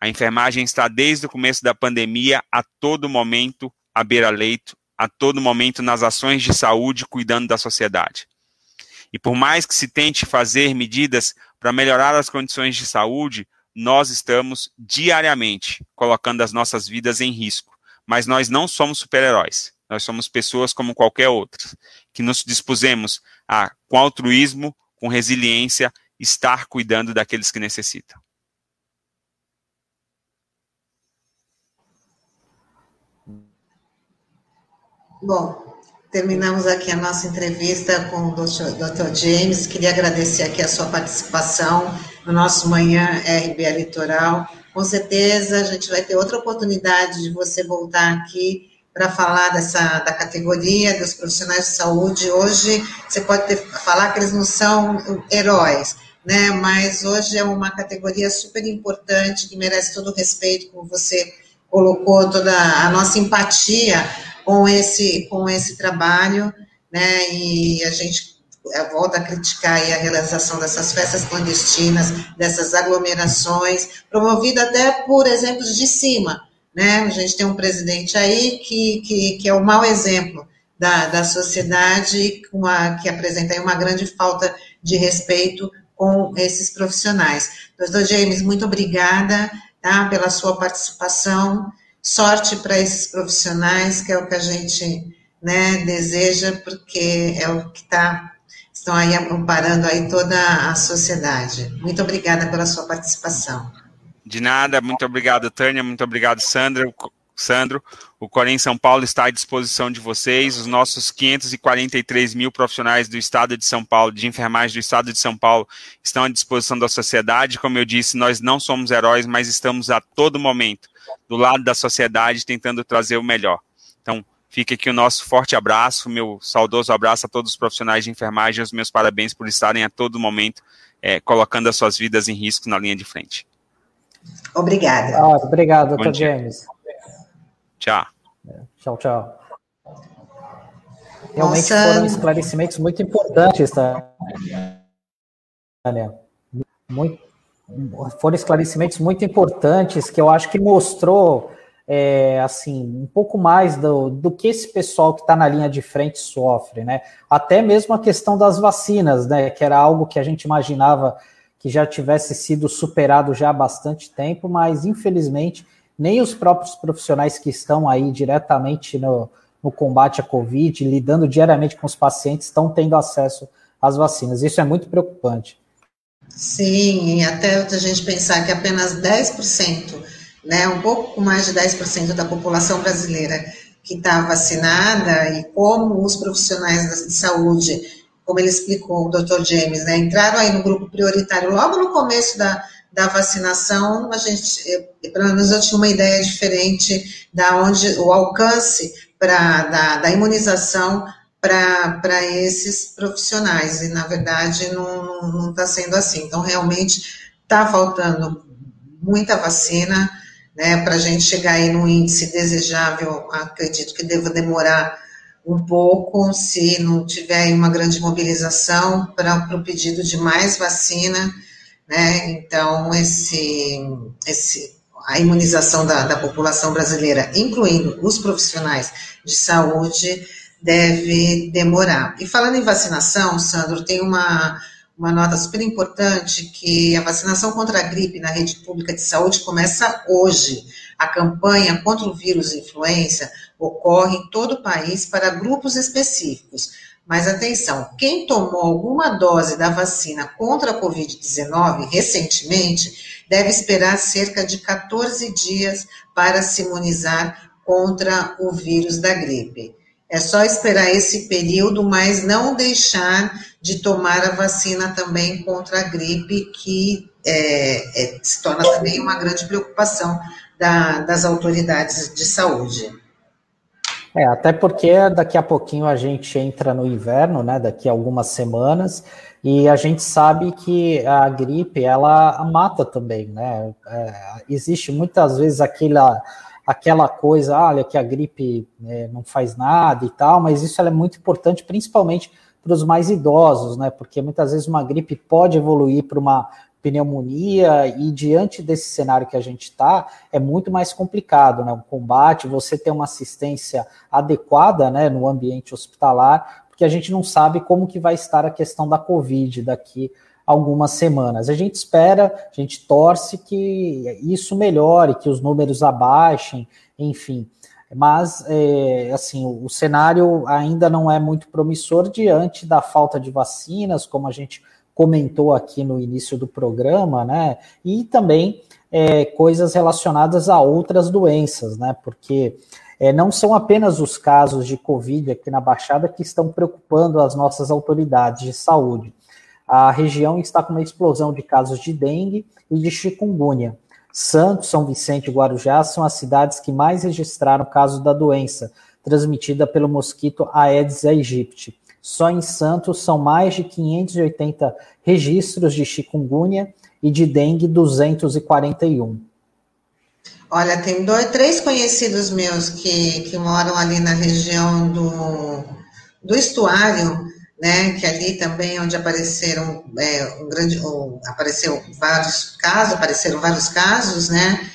G: A enfermagem está desde o começo da pandemia a todo momento à beira-leito, a todo momento nas ações de saúde, cuidando da sociedade. E por mais que se tente fazer medidas para melhorar as condições de saúde, nós estamos diariamente colocando as nossas vidas em risco. Mas nós não somos super-heróis. Nós somos pessoas como qualquer outra, que nos dispusemos a, com altruísmo, com resiliência, estar cuidando daqueles que necessitam.
A: Bom, terminamos aqui a nossa entrevista com o Dr. James. Queria agradecer aqui a sua participação no nosso Manhã RBA Litoral. Com certeza a gente vai ter outra oportunidade de você voltar aqui para falar dessa da categoria dos profissionais de saúde. Hoje você pode ter, falar que eles não são heróis, né? Mas hoje é uma categoria super importante que merece todo o respeito, como você colocou toda a nossa empatia com esse com esse trabalho, né? E a gente volta a criticar a realização dessas festas clandestinas, dessas aglomerações, promovida até por exemplos de cima, né? A gente tem um presidente aí que, que, que é o mau exemplo da, da sociedade, uma, que apresenta uma grande falta de respeito com esses profissionais. Doutor James, muito obrigada tá, pela sua participação. Sorte para esses profissionais, que é o que a gente né, deseja, porque é o que está estão aí amparando aí toda a sociedade. Muito obrigada pela sua participação.
G: De nada, muito obrigado, Tânia, muito obrigado, Sandra. Sandro, o Corém São Paulo está à disposição de vocês, os nossos 543 mil profissionais do Estado de São Paulo, de enfermagem do Estado de São Paulo, estão à disposição da sociedade. Como eu disse, nós não somos heróis, mas estamos a todo momento do lado da sociedade tentando trazer o melhor. Então, fica aqui o nosso forte abraço, meu saudoso abraço a todos os profissionais de enfermagem, os meus parabéns por estarem a todo momento é, colocando as suas vidas em risco na linha de frente.
A: Obrigada.
B: Ah, obrigado, doutor James.
G: Tchau.
B: Tchau, tchau. Realmente Nossa. foram esclarecimentos muito importantes, tá? Muito, foram esclarecimentos muito importantes que eu acho que mostrou é, assim um pouco mais do, do que esse pessoal que está na linha de frente sofre, né? Até mesmo a questão das vacinas, né? Que era algo que a gente imaginava que já tivesse sido superado já há bastante tempo, mas infelizmente nem os próprios profissionais que estão aí diretamente no, no combate à Covid, lidando diariamente com os pacientes, estão tendo acesso às vacinas. Isso é muito preocupante.
A: Sim, e até a gente pensar que apenas 10%, né, um pouco mais de 10% da população brasileira que está vacinada e como os profissionais de saúde, como ele explicou, o Dr. James, né, entraram aí no grupo prioritário logo no começo da, da vacinação, a gente, pelo menos eu tinha uma ideia diferente da onde o alcance pra, da, da imunização para esses profissionais, e na verdade não está sendo assim. Então, realmente está faltando muita vacina, né, para a gente chegar aí no índice desejável, acredito que deva demorar um pouco, se não tiver uma grande mobilização para o pedido de mais vacina, né, então esse, esse a imunização da, da população brasileira, incluindo os profissionais de saúde, deve demorar. E falando em vacinação, Sandro, tem uma, uma nota super importante que a vacinação contra a gripe na rede pública de saúde começa hoje. A campanha contra o vírus influenza ocorre em todo o país para grupos específicos. Mas atenção, quem tomou alguma dose da vacina contra a Covid-19 recentemente deve esperar cerca de 14 dias para se imunizar contra o vírus da gripe. É só esperar esse período, mas não deixar de tomar a vacina também contra a gripe, que é, é, se torna também uma grande preocupação da, das autoridades de saúde.
B: É, até porque daqui a pouquinho a gente entra no inverno, né? Daqui a algumas semanas, e a gente sabe que a gripe ela mata também, né? É, existe muitas vezes aquela aquela coisa, olha, que a gripe né, não faz nada e tal, mas isso é muito importante, principalmente para os mais idosos, né? Porque muitas vezes uma gripe pode evoluir para uma pneumonia e diante desse cenário que a gente está, é muito mais complicado, né? O combate, você ter uma assistência adequada, né, no ambiente hospitalar, porque a gente não sabe como que vai estar a questão da Covid daqui algumas semanas. A gente espera, a gente torce que isso melhore, que os números abaixem, enfim. Mas, é, assim, o, o cenário ainda não é muito promissor diante da falta de vacinas, como a gente comentou aqui no início do programa, né? E também é, coisas relacionadas a outras doenças, né? Porque é, não são apenas os casos de Covid aqui na Baixada que estão preocupando as nossas autoridades de saúde a região está com uma explosão de casos de dengue e de chikungunya. Santos, São Vicente e Guarujá são as cidades que mais registraram casos da doença, transmitida pelo mosquito Aedes aegypti. Só em Santos são mais de 580 registros de chikungunya e de dengue 241.
A: Olha, tem dois, três conhecidos meus que, que moram ali na região do, do estuário né, que ali também onde apareceram é, um grande, um, apareceu vários casos, apareceram vários casos, né,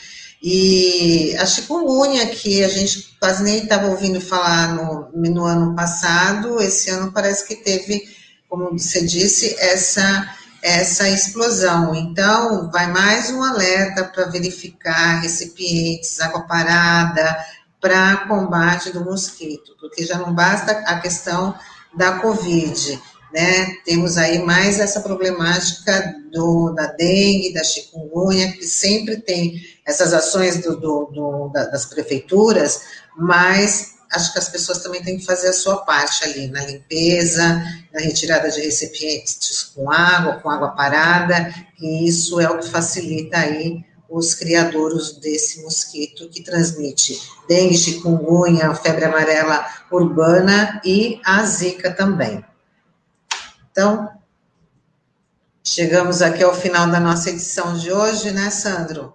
A: e a chikungunya, que a gente quase nem estava ouvindo falar no, no ano passado, esse ano parece que teve, como você disse, essa, essa explosão. Então, vai mais um alerta para verificar recipientes, água parada, para combate do mosquito, porque já não basta a questão da Covid, né? Temos aí mais essa problemática do, da dengue, da chikungunya, que sempre tem essas ações do, do, do, das prefeituras, mas acho que as pessoas também têm que fazer a sua parte ali, na limpeza, na retirada de recipientes com água, com água parada, e isso é o que facilita aí os criadouros desse mosquito que transmite dengue, chikungunya, febre amarela urbana e a zika também. Então, Chegamos aqui ao final da nossa edição de hoje, né, Sandro?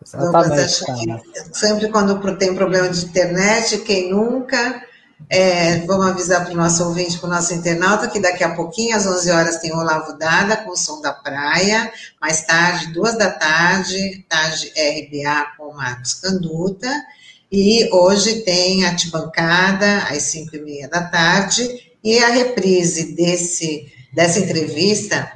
A: Exatamente. sempre quando tem problema de internet, quem nunca, é, vamos avisar para o nosso ouvinte, para o nosso internauta, que daqui a pouquinho, às 11 horas, tem o Olavo Dada com o som da praia. Mais tarde, duas da tarde, tarde RBA com o Marcos Canduta. E hoje tem a Tibancada, às 5 e meia da tarde. E a reprise desse, dessa entrevista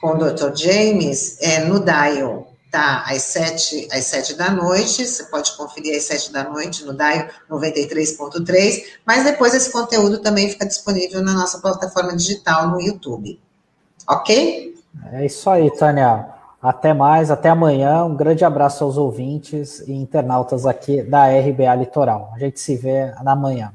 A: com o Dr. James é no Dial tá às sete, às sete da noite, você pode conferir às sete da noite no DAIO 93.3, mas depois esse conteúdo também fica disponível na nossa plataforma digital no YouTube. Ok?
B: É isso aí, Tânia. Até mais, até amanhã. Um grande abraço aos ouvintes e internautas aqui da RBA Litoral. A gente se vê na manhã.